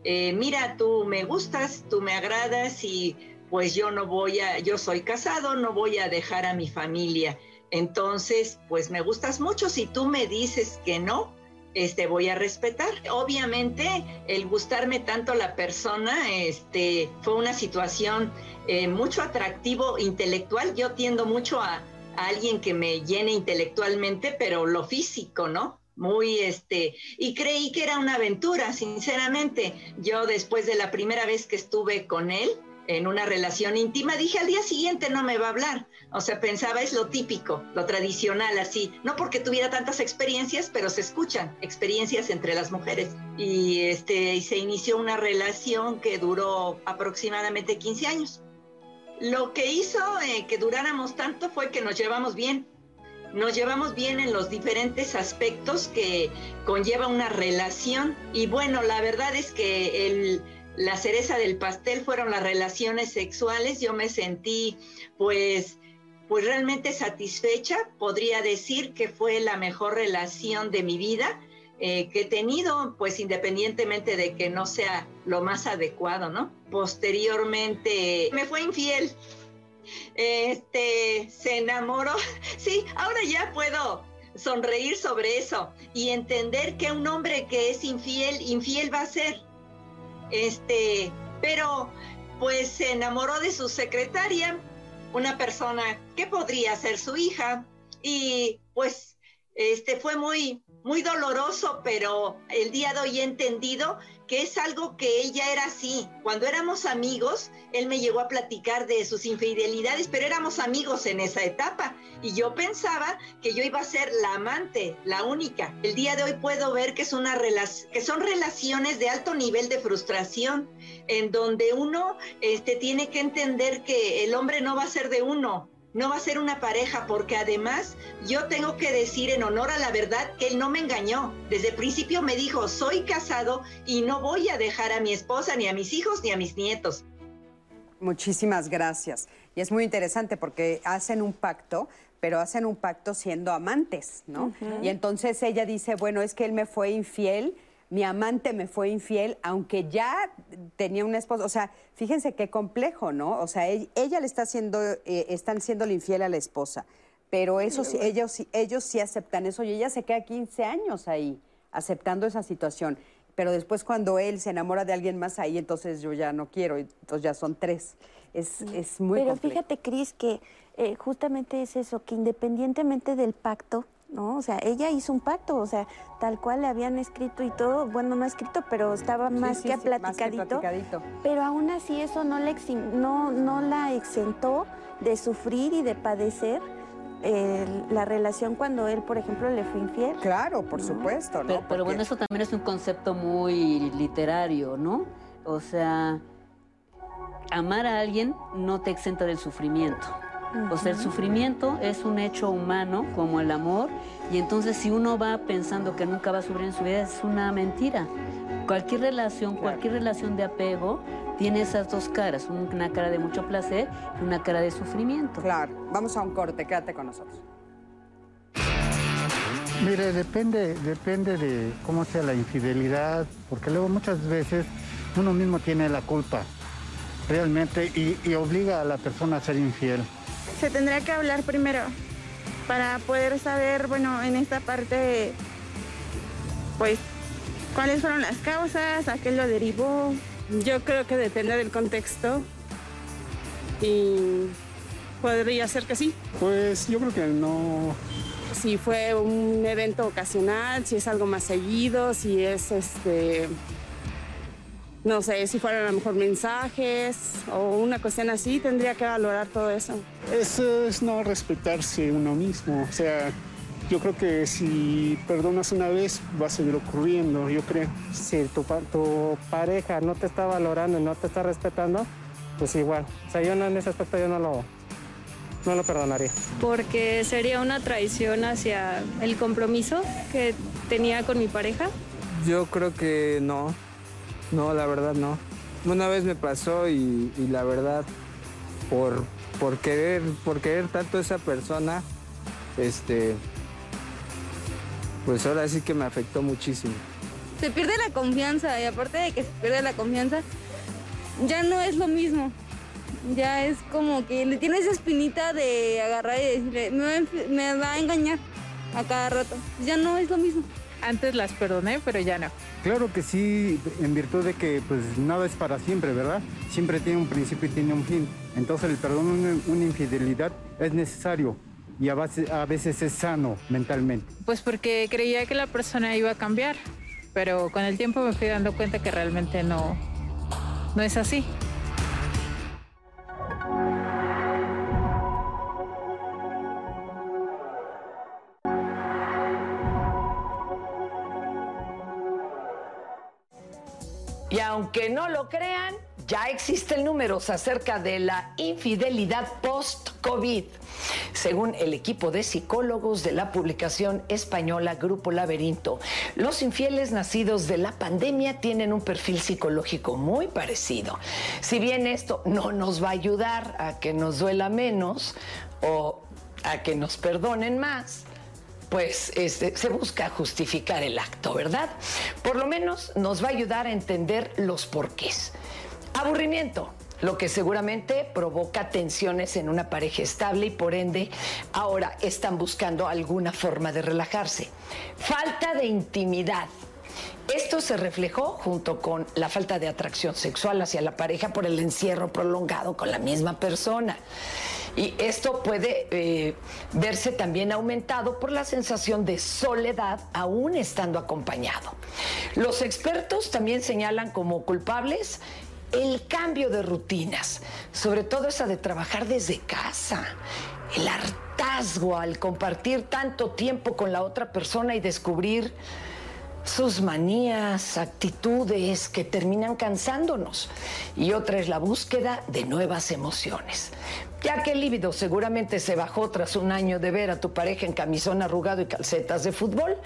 eh, mira, tú me gustas, tú me agradas y pues yo no voy a, yo soy casado, no voy a dejar a mi familia. Entonces, pues me gustas mucho, si tú me dices que no, este, voy a respetar. Obviamente, el gustarme tanto la persona este, fue una situación eh, mucho atractivo intelectual. Yo tiendo mucho a, a, alguien que me llene intelectualmente, pero lo físico, ¿no? Muy este, y creí que era una aventura, sinceramente. Yo después de la primera vez que estuve con él, en una relación íntima, dije al día siguiente no me va a hablar. O sea, pensaba es lo típico, lo tradicional, así. No porque tuviera tantas experiencias, pero se escuchan experiencias entre las mujeres. Y este, se inició una relación que duró aproximadamente 15 años. Lo que hizo eh, que duráramos tanto fue que nos llevamos bien. Nos llevamos bien en los diferentes aspectos que conlleva una relación. Y bueno, la verdad es que el la cereza del pastel fueron las relaciones sexuales. Yo me sentí pues pues realmente satisfecha. Podría decir que fue la mejor relación de mi vida eh, que he tenido, pues independientemente de que no sea lo más adecuado, ¿no? Posteriormente me fue infiel. Este se enamoró. Sí, ahora ya puedo sonreír sobre eso y entender que un hombre que es infiel, infiel va a ser este, pero pues se enamoró de su secretaria, una persona que podría ser su hija, y pues este fue muy muy doloroso, pero el día de hoy he entendido que es algo que ella era así. Cuando éramos amigos, él me llegó a platicar de sus infidelidades, pero éramos amigos en esa etapa y yo pensaba que yo iba a ser la amante, la única. El día de hoy puedo ver que es una que son relaciones de alto nivel de frustración en donde uno este tiene que entender que el hombre no va a ser de uno, no va a ser una pareja, porque además yo tengo que decir en honor a la verdad que él no me engañó. Desde el principio me dijo, soy casado y no voy a dejar a mi esposa, ni a mis hijos, ni a mis nietos. Muchísimas gracias. Y es muy interesante porque hacen un pacto, pero hacen un pacto siendo amantes, ¿no? Y entonces ella dice, bueno, es que él me fue infiel mi amante me fue infiel, aunque ya tenía una esposa. O sea, fíjense qué complejo, ¿no? O sea, ella, le está haciendo, eh, están siendo infiel a la esposa. Pero eso sí, ellos, ellos sí aceptan eso y ella se queda 15 años ahí aceptando esa situación. Pero después cuando él se enamora de alguien más ahí, entonces yo ya no quiero, entonces ya son tres. Es, es muy Pero fíjate, Cris, que eh, justamente es eso, que independientemente del pacto, ¿no? O sea, ella hizo un pacto, o sea, tal cual le habían escrito y todo, bueno, no escrito, pero estaba más, que, platicadito, Pero aún así eso no, le no, no la exentó de sufrir y de padecer la relación cuando él, por ejemplo, le fue infiel. Claro, por supuesto, ¿no? Pero, bueno, eso también es un concepto muy literario, ¿no? O sea, amar a alguien no te exenta del sufrimiento. O sea, el sufrimiento es un hecho humano como el amor y entonces si uno va pensando que nunca va a sufrir en su vida es una mentira. Cualquier relación, cualquier relación de apego tiene esas dos caras, una cara de mucho placer y una cara de sufrimiento. Claro, vamos a un corte, quédate con nosotros. Mire, depende, depende de cómo sea la infidelidad, porque luego muchas veces uno mismo tiene la culpa realmente y, y obliga a la persona a ser infiel se tendrá que hablar primero para poder saber, bueno, en esta parte, pues, cuáles fueron las causas, a qué lo derivó. Yo creo que depende del contexto y podría ser que sí. Pues yo creo que no. Si fue un evento ocasional, si es algo más seguido, si es este no sé, si fueran a lo mejor mensajes o una cuestión así, tendría que valorar todo eso. Eso es no respetarse uno mismo. O sea, yo creo que si perdonas una vez, va a seguir ocurriendo, yo creo. Si tu, tu pareja no te está valorando y no te está respetando, pues igual. O sea, yo no, en ese aspecto yo no lo, no lo perdonaría. Porque sería una traición hacia el compromiso que tenía con mi pareja. Yo creo que no, no, la verdad no. Una vez me pasó y, la verdad, por, por, querer, por querer tanto a esa persona, este, pues ahora sí que me afectó muchísimo. Se pierde la confianza y aparte de que se pierde la confianza, ya no es lo mismo. Ya es como que le tiene esa espinita de agarrar y decirle, me va a engañar a cada rato. Ya no es lo mismo. Antes las perdoné, pero ya no. Claro que sí, en virtud de que pues nada es para siempre, ¿verdad? Siempre tiene un principio y tiene un fin. Entonces el perdón de una, una infidelidad es necesario y a, base- a veces es sano mentalmente. Pues porque creía que la persona iba a cambiar, pero con el tiempo me fui dando cuenta que realmente no, no es así. Y aunque no lo crean, ya existen números acerca de la infidelidad post-COVID. Según el equipo de psicólogos de la publicación española Grupo Laberinto, los infieles nacidos de la pandemia tienen un perfil psicológico muy parecido. Si bien esto no nos va a ayudar a que nos duela menos o a que nos perdonen más, pues este, se busca justificar el acto, ¿verdad? Por lo menos nos va a ayudar a entender los porqués. Aburrimiento, lo que seguramente provoca tensiones en una pareja estable y por ende ahora están buscando alguna forma de relajarse. Falta de intimidad. Esto se reflejó junto con la falta de atracción sexual hacia la pareja por el encierro prolongado con la misma persona. Y esto puede eh, verse también aumentado por la sensación de soledad aún estando acompañado. Los expertos también señalan como culpables el cambio de rutinas, sobre todo esa de trabajar desde casa, el hartazgo al compartir tanto tiempo con la otra persona y descubrir sus manías, actitudes que terminan cansándonos. Y otra es la búsqueda de nuevas emociones. Ya que el líbido seguramente se bajó tras un año de ver a tu pareja en camisón arrugado y calcetas de fútbol.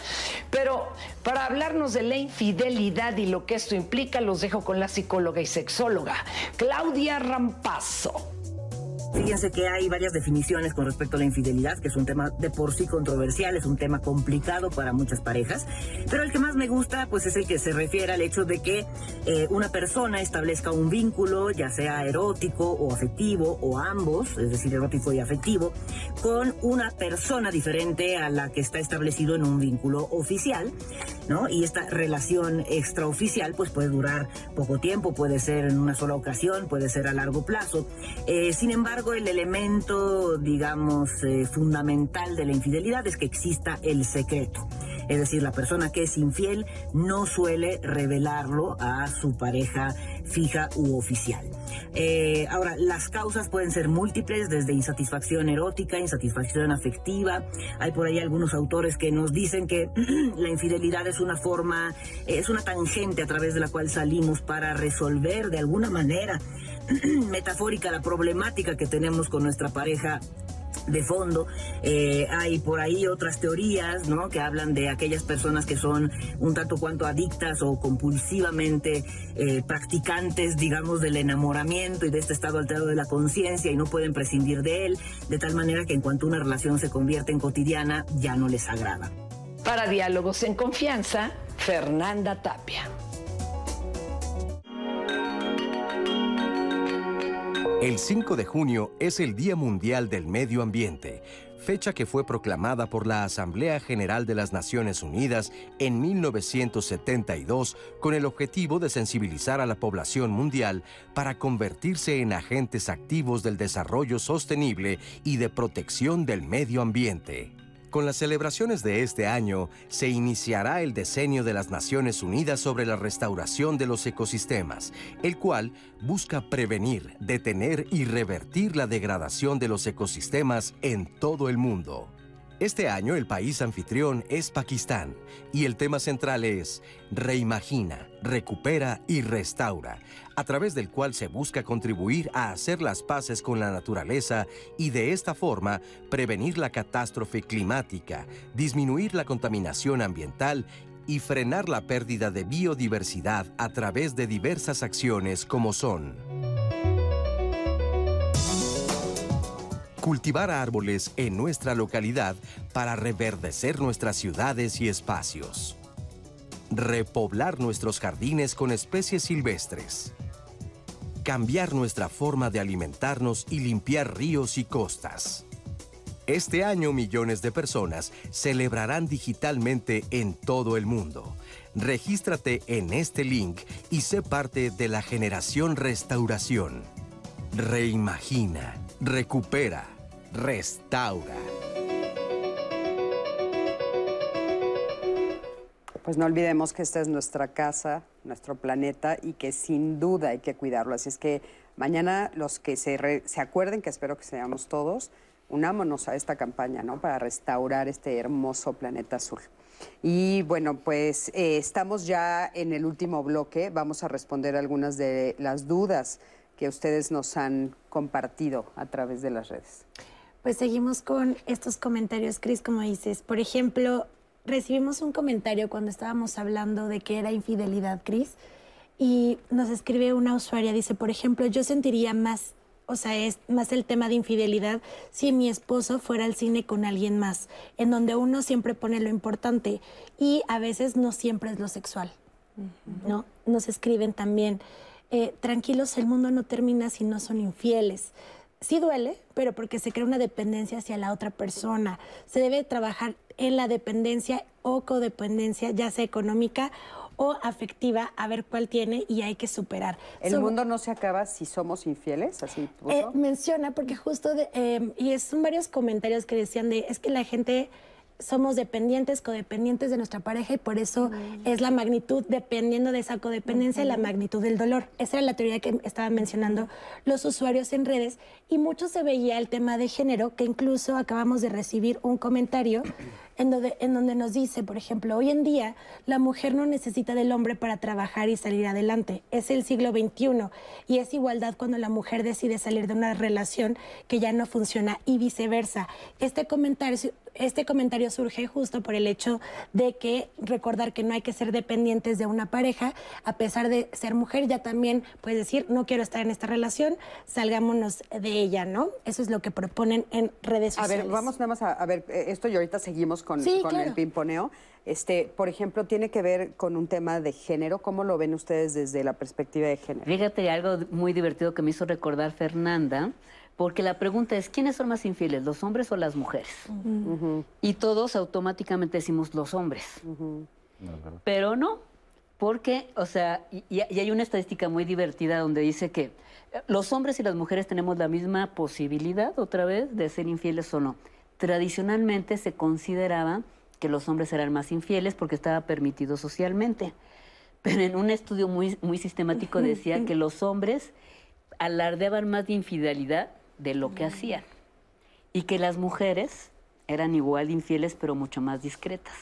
Pero para hablarnos de la infidelidad y lo que esto implica, los dejo con la psicóloga y sexóloga, Claudia Rampazo. Fíjense que hay varias definiciones con respecto a la infidelidad, que es un tema de por sí controversial, es un tema complicado para muchas parejas, pero el que más me gusta pues es el que se refiere al hecho de que eh, una persona establezca un vínculo, ya sea erótico o afectivo o ambos, es decir, erótico y afectivo, con una persona diferente a la que está establecido en un vínculo oficial, ¿no? Y esta relación extraoficial pues puede durar poco tiempo, puede ser en una sola ocasión, puede ser a largo plazo. Eh, sin embargo, el elemento, digamos, eh, fundamental de la infidelidad es que exista el secreto. Es decir, la persona que es infiel no suele revelarlo a su pareja fija u oficial. Eh, ahora, las causas pueden ser múltiples, desde insatisfacción erótica, insatisfacción afectiva. Hay por ahí algunos autores que nos dicen que la infidelidad es una forma, es una tangente a través de la cual salimos para resolver de alguna manera metafórica la problemática que tenemos con nuestra pareja de fondo. Eh, hay por ahí otras teorías, ¿no? Que hablan de aquellas personas que son un tanto cuanto adictas o compulsivamente eh, practicantes, digamos, del enamoramiento y de este estado alterado de la conciencia y no pueden prescindir de él, de tal manera que en cuanto una relación se convierte en cotidiana, ya no les agrada. Para diálogos en confianza, Fernanda Tapia. El 5 de junio es el Día Mundial del Medio Ambiente, fecha que fue proclamada por la Asamblea General de las Naciones Unidas en 1972 con el objetivo de sensibilizar a la población mundial para convertirse en agentes activos del desarrollo sostenible y de protección del medio ambiente. Con las celebraciones de este año se iniciará el diseño de las Naciones Unidas sobre la restauración de los ecosistemas, el cual busca prevenir, detener y revertir la degradación de los ecosistemas en todo el mundo. Este año el país anfitrión es Pakistán y el tema central es Reimagina, recupera y restaura, a través del cual se busca contribuir a hacer las paces con la naturaleza y de esta forma prevenir la catástrofe climática, disminuir la contaminación ambiental y frenar la pérdida de biodiversidad a través de diversas acciones como son cultivar árboles en nuestra localidad para reverdecer nuestras ciudades y espacios, repoblar nuestros jardines con especies silvestres, cambiar nuestra forma de alimentarnos y limpiar ríos y costas. Este año millones de personas celebrarán digitalmente en todo el mundo. Regístrate en este link y sé parte de la generación restauración. Reimagina, recupera, restaura. Pues no olvidemos que esta es nuestra casa, nuestro planeta y que sin duda hay que cuidarlo. Así es que mañana los que se, se acuerden, que espero que seamos todos, unámonos a esta campaña, ¿no? Para restaurar este hermoso planeta azul. Y bueno, pues eh, estamos ya en el último bloque. Vamos a responder algunas de las dudas que ustedes nos han compartido a través de las redes. Pues seguimos con estos comentarios, Cris, como dices. Por ejemplo, recibimos un comentario cuando estábamos hablando de que era infidelidad, Cris, y nos escribe una usuaria, dice, por ejemplo, yo sentiría más, o sea, es más el tema de infidelidad si mi esposo fuera al cine con alguien más, en donde uno siempre pone lo importante y a veces no siempre es lo sexual, ¿no? Nos escriben también, eh, tranquilos, el mundo no termina si no son infieles. Sí duele, pero porque se crea una dependencia hacia la otra persona. Se debe trabajar en la dependencia o codependencia, ya sea económica o afectiva, a ver cuál tiene y hay que superar. El mundo no se acaba si somos infieles, así. eh, menciona, porque justo, de- eh, y son varios comentarios que decían de, es que la gente somos dependientes, codependientes de nuestra pareja y por eso es la magnitud, dependiendo de esa codependencia, la magnitud del dolor. Esa era la teoría que estaban mencionando los usuarios en redes y mucho se veía el tema de género, que incluso acabamos de recibir un comentario en donde, en donde nos dice, por ejemplo, hoy en día la mujer no necesita del hombre para trabajar y salir adelante. Es el siglo XXI y es igualdad cuando la mujer decide salir de una relación que ya no funciona y viceversa. Este comentario, este comentario surge justo por el hecho de que recordar que no hay que ser dependientes de una pareja, a pesar de ser mujer, ya también puedes decir, no quiero estar en esta relación, salgámonos de ella, ¿no? Eso es lo que proponen en redes A sociales. ver, vamos nada más a, a ver eh, esto y ahorita seguimos con, Sí, con claro. el pimponeo. Este, por ejemplo, tiene que ver con un tema de género. ¿Cómo lo ven ustedes desde la perspectiva de género? Fíjate algo muy divertido que me hizo recordar Fernanda, porque la pregunta es, ¿quiénes son más infieles, los hombres o las mujeres? Y todos automáticamente decimos los hombres. Pero no, porque, o sea, y, y hay una estadística muy divertida donde dice que eh, los hombres y las mujeres tenemos la misma posibilidad, otra vez, de ser infieles o no. Tradicionalmente se consideraba que los hombres eran más infieles porque estaba permitido socialmente. Pero en un estudio muy, muy sistemático decía que los hombres alardeaban más de infidelidad de lo que hacían. Y que las mujeres eran igual de infieles, pero mucho más discretas.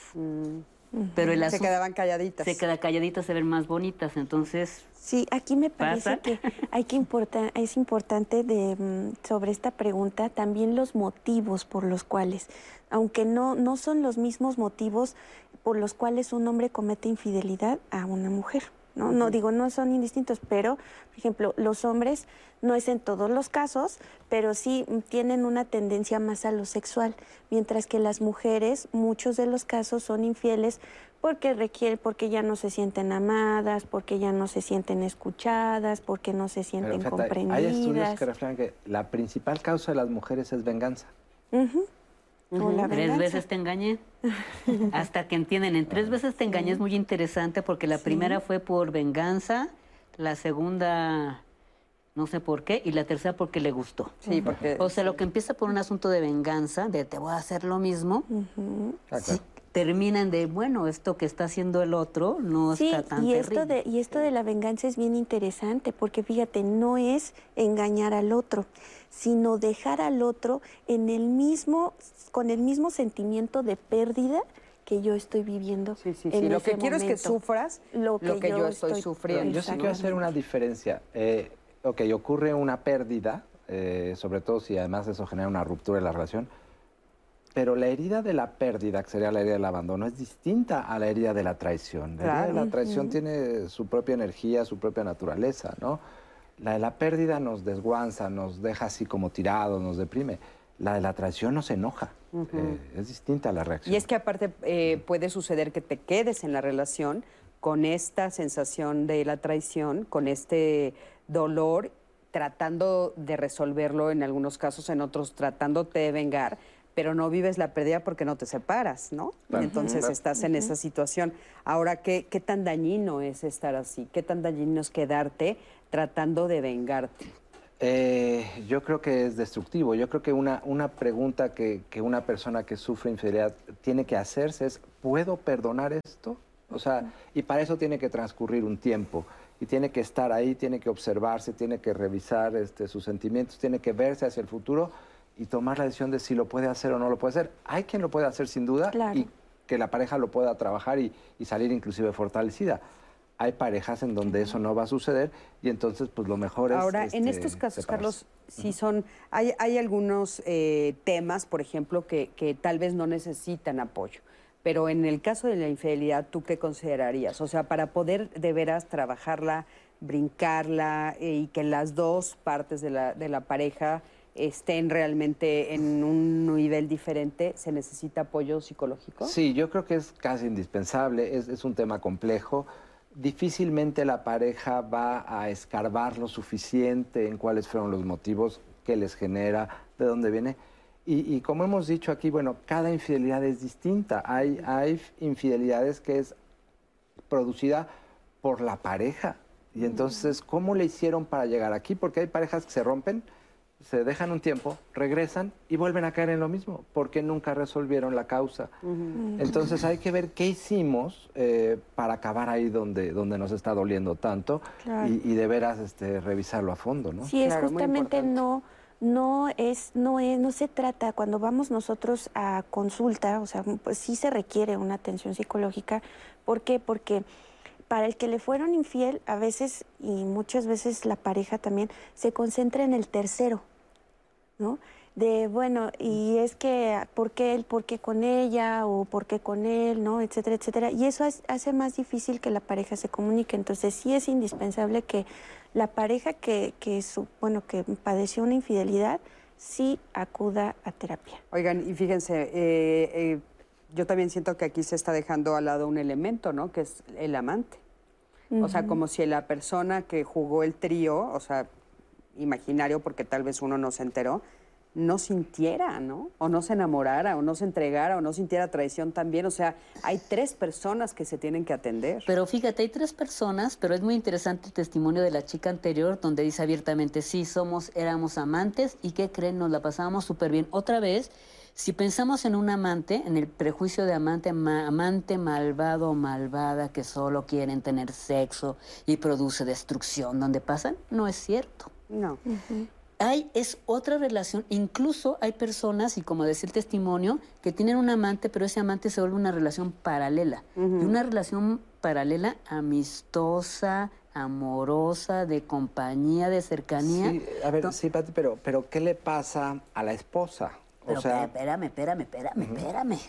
Pero el Se quedaban calladitas. Se quedan calladitas, se ven más bonitas, entonces... Sí, aquí me parece ¿Pasa? que hay que importa, es importante de, mm, sobre esta pregunta también los motivos por los cuales, aunque no, no son los mismos motivos por los cuales un hombre comete infidelidad a una mujer. No, no digo, no son indistintos, pero, por ejemplo, los hombres no es en todos los casos, pero sí tienen una tendencia más a lo sexual, mientras que las mujeres, muchos de los casos son infieles porque requiere, porque ya no se sienten amadas, porque ya no se sienten escuchadas, porque no se Pero sienten fíjate, hay comprendidas. estudios que reflejan que la principal causa de las mujeres es venganza. Tres veces te engañé. Hasta que entienden, en tres veces te engañé es muy interesante porque la primera fue por venganza, la segunda no sé por qué, y la tercera porque le gustó. Sí, porque- O sea, lo que empieza por un asunto de venganza, de te voy a hacer lo mismo, Ah, claro. Terminan de, bueno, esto que está haciendo el otro no Sí, está tan y esto, terrible. de, y esto de la venganza es bien interesante, porque fíjate, no es engañar al otro, sino dejar al otro en el mismo, con el mismo sentimiento de pérdida que yo estoy viviendo. Sí, en sí, lo ese que quiero es que sufras lo que, yo, estoy, sufriendo. Yo sí quiero hacer una diferencia. Eh, ok, ocurre una pérdida, eh, sobre todo si además eso genera una ruptura en la relación, pero la herida de la pérdida, que sería la herida del abandono, es distinta a la herida de la traición. La herida de Claro. la traición tiene su propia energía, su propia naturaleza, ¿no? La de la pérdida nos desguanza, nos deja así como tirados, nos deprime. La de la traición nos enoja. Eh, es distinta la reacción. Y es que aparte eh, puede suceder que te quedes en la relación con esta sensación de la traición, con este dolor, tratando de resolverlo en algunos casos, en otros tratándote de vengar, pero no vives la pérdida porque no te separas, ¿no? Claro. Entonces estás en esa situación. Ahora, ¿qué, ¿qué tan dañino es estar así? ¿Qué tan dañino es quedarte tratando de vengarte? Eh, yo creo que es destructivo. Yo creo que una, una pregunta que, que una persona que sufre infidelidad tiene que hacerse es, ¿puedo perdonar esto? O sea, y para eso tiene que transcurrir un tiempo. Y tiene que estar ahí, tiene que observarse, tiene que revisar este, sus sentimientos, tiene que verse hacia el futuro y tomar la decisión de si lo puede hacer o no lo puede hacer. Hay quien lo puede hacer sin duda y que la pareja lo pueda trabajar y, y salir inclusive fortalecida. Hay parejas en donde eso no va a suceder y entonces pues lo mejor es... Ahora, en este, estos casos, separarse. Carlos, sí son, hay, hay algunos eh, temas, por ejemplo, que, que tal vez no necesitan apoyo. Pero en el caso de la infidelidad, ¿tú qué considerarías? O sea, para poder de veras trabajarla, brincarla eh, y que las dos partes de la, de la pareja estén realmente en un nivel diferente, ¿se necesita apoyo psicológico? Sí, yo creo que es casi indispensable, es, es un tema complejo. Difícilmente la pareja va a escarbar lo suficiente en cuáles fueron los motivos que les genera, de dónde viene. Y, y como hemos dicho aquí, bueno, cada infidelidad es distinta. Hay, hay infidelidades que es producida por la pareja. Y entonces, ¿cómo le hicieron para llegar aquí? Porque hay parejas que se rompen, se dejan un tiempo, regresan y vuelven a caer en lo mismo, porque nunca resolvieron la causa. Entonces hay que ver qué hicimos eh, para acabar ahí donde, donde nos está doliendo tanto Claro. y, y de veras este, revisarlo a fondo, ¿no? Sí, es justamente no, no es, no es, no se trata cuando vamos nosotros a consulta, o sea, pues sí se requiere una atención psicológica. ¿Por qué? Porque para el que le fueron infiel, a veces y muchas veces la pareja también se concentra en el tercero, ¿no? De bueno, y es que ¿por qué él, por qué con ella o por qué con él, ¿no? etcétera, etcétera. Y eso es- hace más difícil que la pareja se comunique. Entonces sí es indispensable que la pareja que, que su, bueno, que padeció una infidelidad sí acuda a terapia. Oigan, y fíjense, eh, eh, yo también siento que aquí se está dejando al lado un elemento, ¿no? Que es el amante. O sea, como si la persona que jugó el trío, o sea, imaginario, porque tal vez uno no se enteró, no sintiera, ¿no? O no se enamorara, o no se entregara, o no sintiera traición también. O sea, hay tres personas que se tienen que atender. Pero fíjate, hay tres personas, pero es muy interesante el testimonio de la chica anterior, donde dice abiertamente, sí, somos, éramos amantes, y ¿qué creen? Nos la pasábamos súper bien. Otra vez, si pensamos en un amante, en el prejuicio de amante, ma- amante malvado o malvada que solo quieren tener sexo y produce destrucción, donde pasan, no es cierto. No. Hay, es otra relación, incluso hay personas, y como decía el testimonio, que tienen un amante, pero ese amante se vuelve una relación paralela. Y una relación paralela amistosa, amorosa, de compañía, de cercanía. Sí, a ver, sí, Pati, pero, pero ¿qué le pasa a la esposa? Pero o sea, espérame, espérame, espérame, espérame.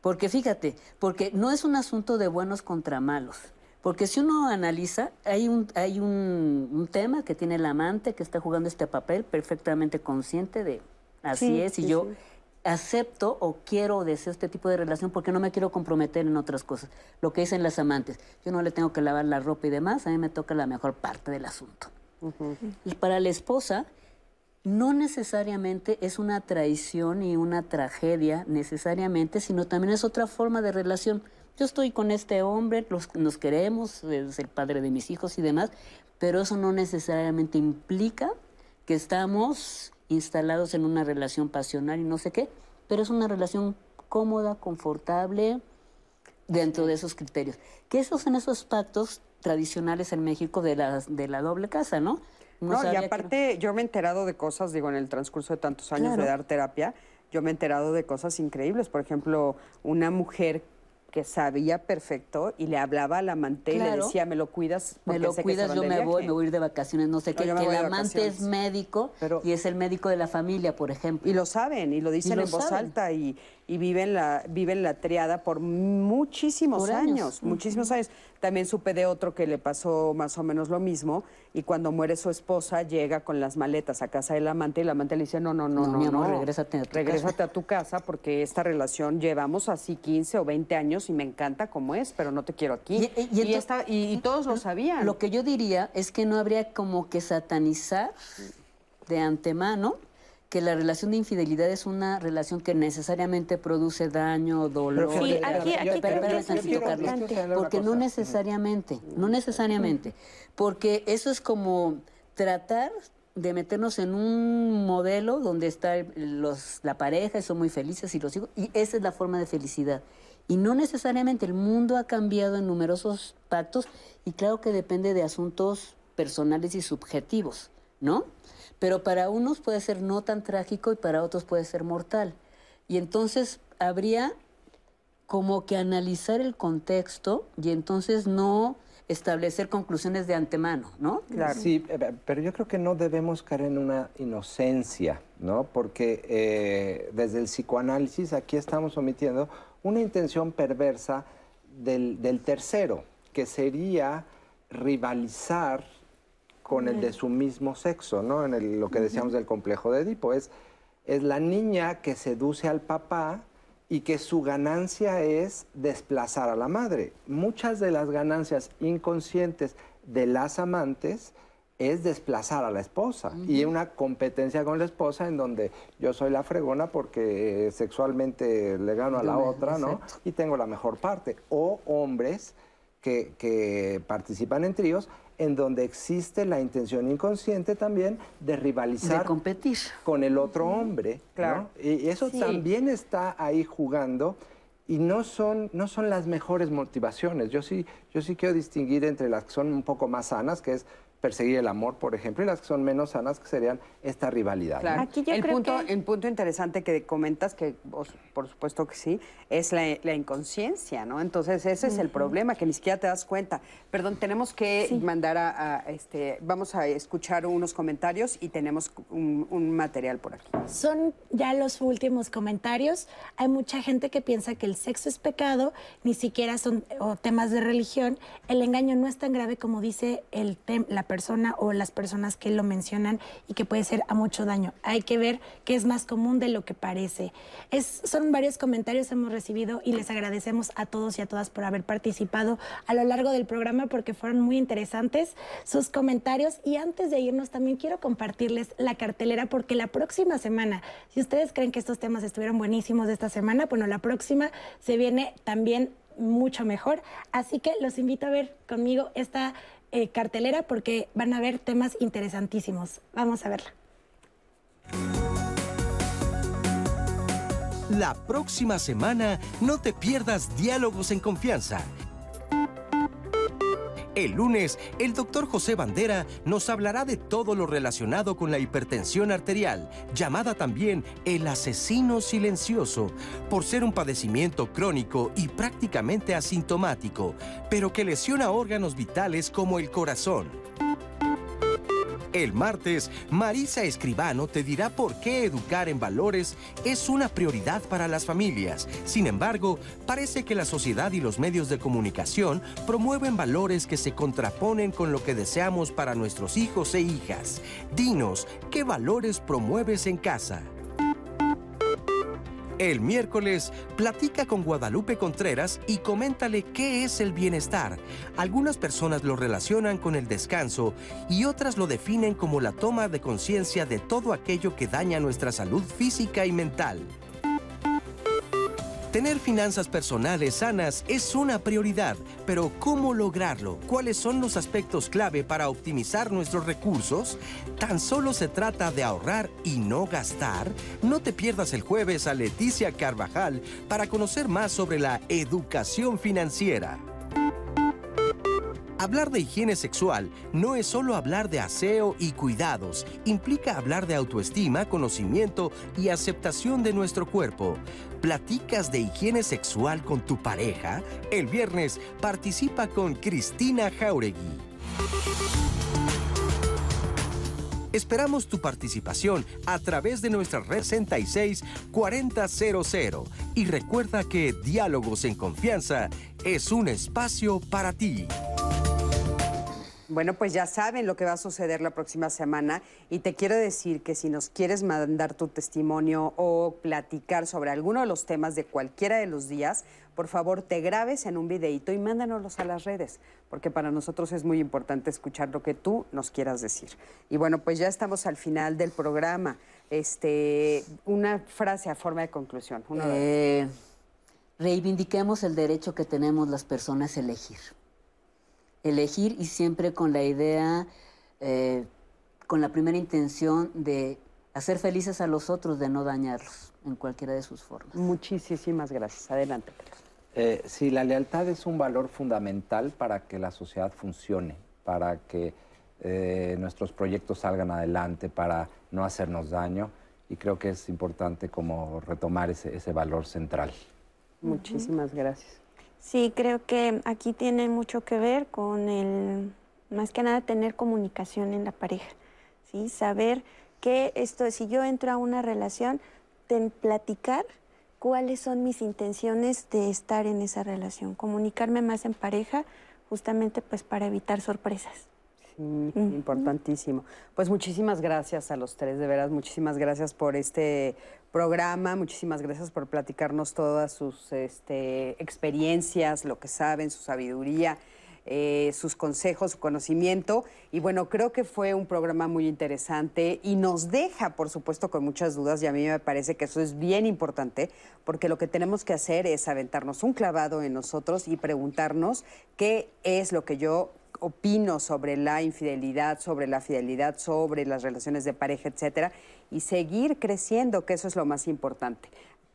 Porque fíjate, porque no es un asunto de buenos contra malos. Porque si uno analiza, hay un, hay un, un tema que tiene el amante que está jugando este papel perfectamente consciente de así Sí, es, y sí, yo sí. acepto o quiero o deseo este tipo de relación porque no me quiero comprometer en otras cosas. Lo que dicen las amantes, yo no le tengo que lavar la ropa y demás, a mí me toca la mejor parte del asunto. Y para la esposa, no necesariamente es una traición y una tragedia necesariamente, sino también es otra forma de relación. Yo estoy con este hombre, los, nos queremos, es el padre de mis hijos y demás, pero eso no necesariamente implica que estamos instalados en una relación pasional y no sé qué, pero es una relación cómoda, confortable, dentro de esos criterios. Que esos son esos pactos tradicionales en México de la, de la doble casa, ¿no? No, y aparte yo me he enterado de cosas, digo, en el transcurso de tantos años Claro. de dar terapia, yo me he enterado de cosas increíbles. Por ejemplo, una mujer que sabía perfecto y le hablaba al amante y le decía, me lo cuidas me lo sé cuidas, yo me voy, viaje". me voy a ir de vacaciones, no sé No, qué, que el amante es médico y es el médico de la familia, por ejemplo. Y lo saben, y lo dicen lo en voz saben. alta, y, y viven, la, viven la triada por muchísimos Por años, años. muchísimos años. También supe de otro que le pasó más o menos lo mismo, y cuando muere su esposa, llega con las maletas a casa del amante, y el amante le dice, no, no, no, No, no, mi amor, no, regrésate a tu regrésate casa". a tu casa, porque esta relación llevamos así 15 o 20 años, y me encanta como es, pero no te quiero aquí. Y, esta- y- y todos lo sabían. Lo que yo diría es que no habría como que satanizar de antemano que la relación de infidelidad es una relación que necesariamente produce daño, dolor. Sí, aquí- aquí Porque no necesariamente, no necesariamente, porque eso es como tratar de meternos en un modelo donde está los, la pareja y son muy felices y los hijos, y esa es la forma de felicidad. Y no necesariamente el mundo ha cambiado en numerosos pactos y claro que depende de asuntos personales y subjetivos, ¿no? Pero para unos puede ser no tan trágico y para otros puede ser mortal. Y entonces habría como que analizar el contexto y entonces no establecer conclusiones de antemano, ¿no? Sí, eh, pero yo creo que no debemos caer en una inocencia, ¿no? Porque eh, desde el psicoanálisis aquí estamos omitiendo una intención perversa del, del tercero, que sería rivalizar con el de su mismo sexo, ¿no? En el- lo que decíamos del complejo de Edipo. Es, es la niña que seduce al papá y que su ganancia es desplazar a la madre. Muchas de las ganancias inconscientes de las amantes es desplazar a la esposa y una competencia con la esposa en donde yo soy la fregona porque sexualmente le gano a la otra, ¿no? Y tengo la mejor parte. O hombres que, que participan en tríos en donde existe la intención inconsciente también de rivalizar De competir. con el otro hombre. ¿no? Claro. Y eso Sí. también está ahí jugando y no son, no son las mejores motivaciones. Yo sí, yo sí quiero distinguir entre las que son un poco más sanas, que es perseguir el amor, por ejemplo, y las que son menos sanas, que serían esta rivalidad. Claro. ¿no? el, punto, el punto interesante que comentas, que vos, por supuesto que sí, es la, la inconsciencia, ¿no? Entonces ese es el problema, que ni siquiera te das cuenta. Perdón, tenemos que mandar a, a, este, vamos a escuchar unos comentarios y tenemos un, un material por aquí. Son ya los últimos comentarios. Hay mucha gente que piensa que el sexo es pecado, ni siquiera son o temas de religión. El engaño no es tan grave como dice el la persona o las personas que lo mencionan y que puede ser a mucho daño. Hay que ver que es más común de lo que parece. Son varios comentarios que hemos recibido y les agradecemos a todos y a todas por haber participado a lo largo del programa porque fueron muy interesantes sus comentarios. Y antes de irnos también quiero compartirles la cartelera porque la próxima semana, si ustedes creen que estos temas estuvieron buenísimos esta semana, bueno, la próxima se viene también mucho mejor. Así que los invito a ver conmigo esta eh, cartelera porque van a ver temas interesantísimos. Vamos a verla. La próxima semana no te pierdas Diálogos en Confianza. El lunes, el doctor José Bandera nos hablará de todo lo relacionado con la hipertensión arterial, llamada también el asesino silencioso, por ser un padecimiento crónico y prácticamente asintomático, pero que lesiona órganos vitales como el corazón. El martes, Marisa Escribano te dirá por qué educar en valores es una prioridad para las familias. Sin embargo, parece que la sociedad y los medios de comunicación promueven valores que se contraponen con lo que deseamos para nuestros hijos e hijas. Dinos, ¿qué valores promueves en casa? El miércoles, platica con Guadalupe Contreras y coméntale qué es el bienestar. Algunas personas lo relacionan con el descanso y otras lo definen como la toma de conciencia de todo aquello que daña nuestra salud física y mental. Tener finanzas personales sanas es una prioridad, pero ¿cómo lograrlo? ¿Cuáles son los aspectos clave para optimizar nuestros recursos? Tan solo se trata de ahorrar y no gastar. No te pierdas el jueves a Leticia Carvajal para conocer más sobre la educación financiera. Hablar de higiene sexual no es solo hablar de aseo y cuidados, implica hablar de autoestima, conocimiento y aceptación de nuestro cuerpo. ¿Platicas de higiene sexual con tu pareja? El viernes participa con Cristina Jauregui. Esperamos tu participación a través de nuestra red 66 4000 y recuerda que Diálogos en Confianza es un espacio para ti. Bueno, pues ya saben lo que va a suceder la próxima semana y te quiero decir que si nos quieres mandar tu testimonio o platicar sobre alguno de los temas de cualquiera de los días, por favor te grabes en un videito y mándanoslos a las redes, porque para nosotros es muy importante escuchar lo que tú nos quieras decir. Y bueno, pues ya estamos al final del programa. Este, una frase a forma de conclusión. Eh, reivindiquemos el derecho que tenemos las personas a elegir. Elegir y siempre con la idea, eh, con la primera intención de hacer felices a los otros, de no dañarlos en cualquiera de sus formas. Muchísimas gracias. Adelante. Eh, sí, la lealtad es un valor fundamental para que la sociedad funcione, para que eh, nuestros proyectos salgan adelante, para no hacernos daño. Y creo que es importante como retomar ese, ese valor central. Muchísimas gracias. Sí, creo que aquí tiene mucho que ver con el, más que nada, tener comunicación en la pareja, ¿sí? Saber que esto, si yo entro a una relación, platicar cuáles son mis intenciones de estar en esa relación, comunicarme más en pareja, justamente pues para evitar sorpresas. Importantísimo. Pues muchísimas gracias a los tres, de veras, muchísimas gracias por este programa, muchísimas gracias por platicarnos todas sus este, experiencias, lo que saben, su sabiduría, eh, sus consejos, su conocimiento. Y bueno, creo que fue un programa muy interesante y nos deja, por supuesto, con muchas dudas y a mí me parece que eso es bien importante porque lo que tenemos que hacer es aventarnos un clavado en nosotros y preguntarnos qué es lo que yo opino sobre la infidelidad, sobre la fidelidad, sobre las relaciones de pareja, etcétera, y seguir creciendo, que eso es lo más importante.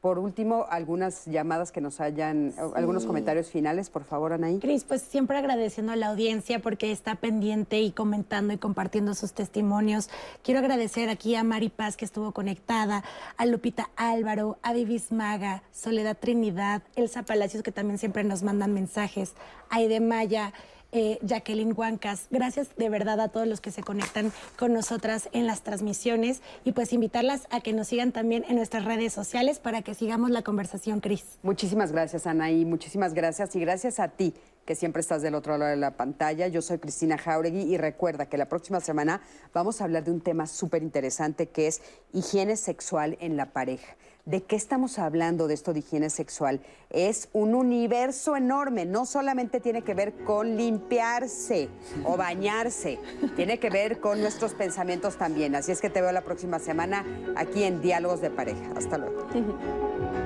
Por último, algunas llamadas que nos hayan, algunos comentarios finales, por favor, Anaí. Cris, pues siempre agradeciendo a la audiencia porque está pendiente y comentando y compartiendo sus testimonios. Quiero agradecer aquí a Mari Paz que estuvo conectada, a Lupita Álvaro, a Vivis Maga, Soledad Trinidad, Elsa Palacios que también siempre nos mandan mensajes, Aide Maya. Eh, Jacqueline Huancas, gracias de verdad a todos los que se conectan con nosotras en las transmisiones y pues invitarlas a que nos sigan también en nuestras redes sociales para que sigamos la conversación, Cris. Muchísimas gracias, Anaí. Muchísimas gracias. Y gracias a ti, que siempre estás del otro lado de la pantalla. Yo soy Cristina Jauregui y recuerda que la próxima semana vamos a hablar de un tema súper interesante que es higiene sexual en la pareja. ¿De qué estamos hablando de esto de higiene sexual? Es un universo enorme. No solamente tiene que ver con limpiarse o bañarse, tiene que ver con nuestros pensamientos también. Así es que te veo la próxima semana aquí en Diálogos de Pareja. Hasta luego.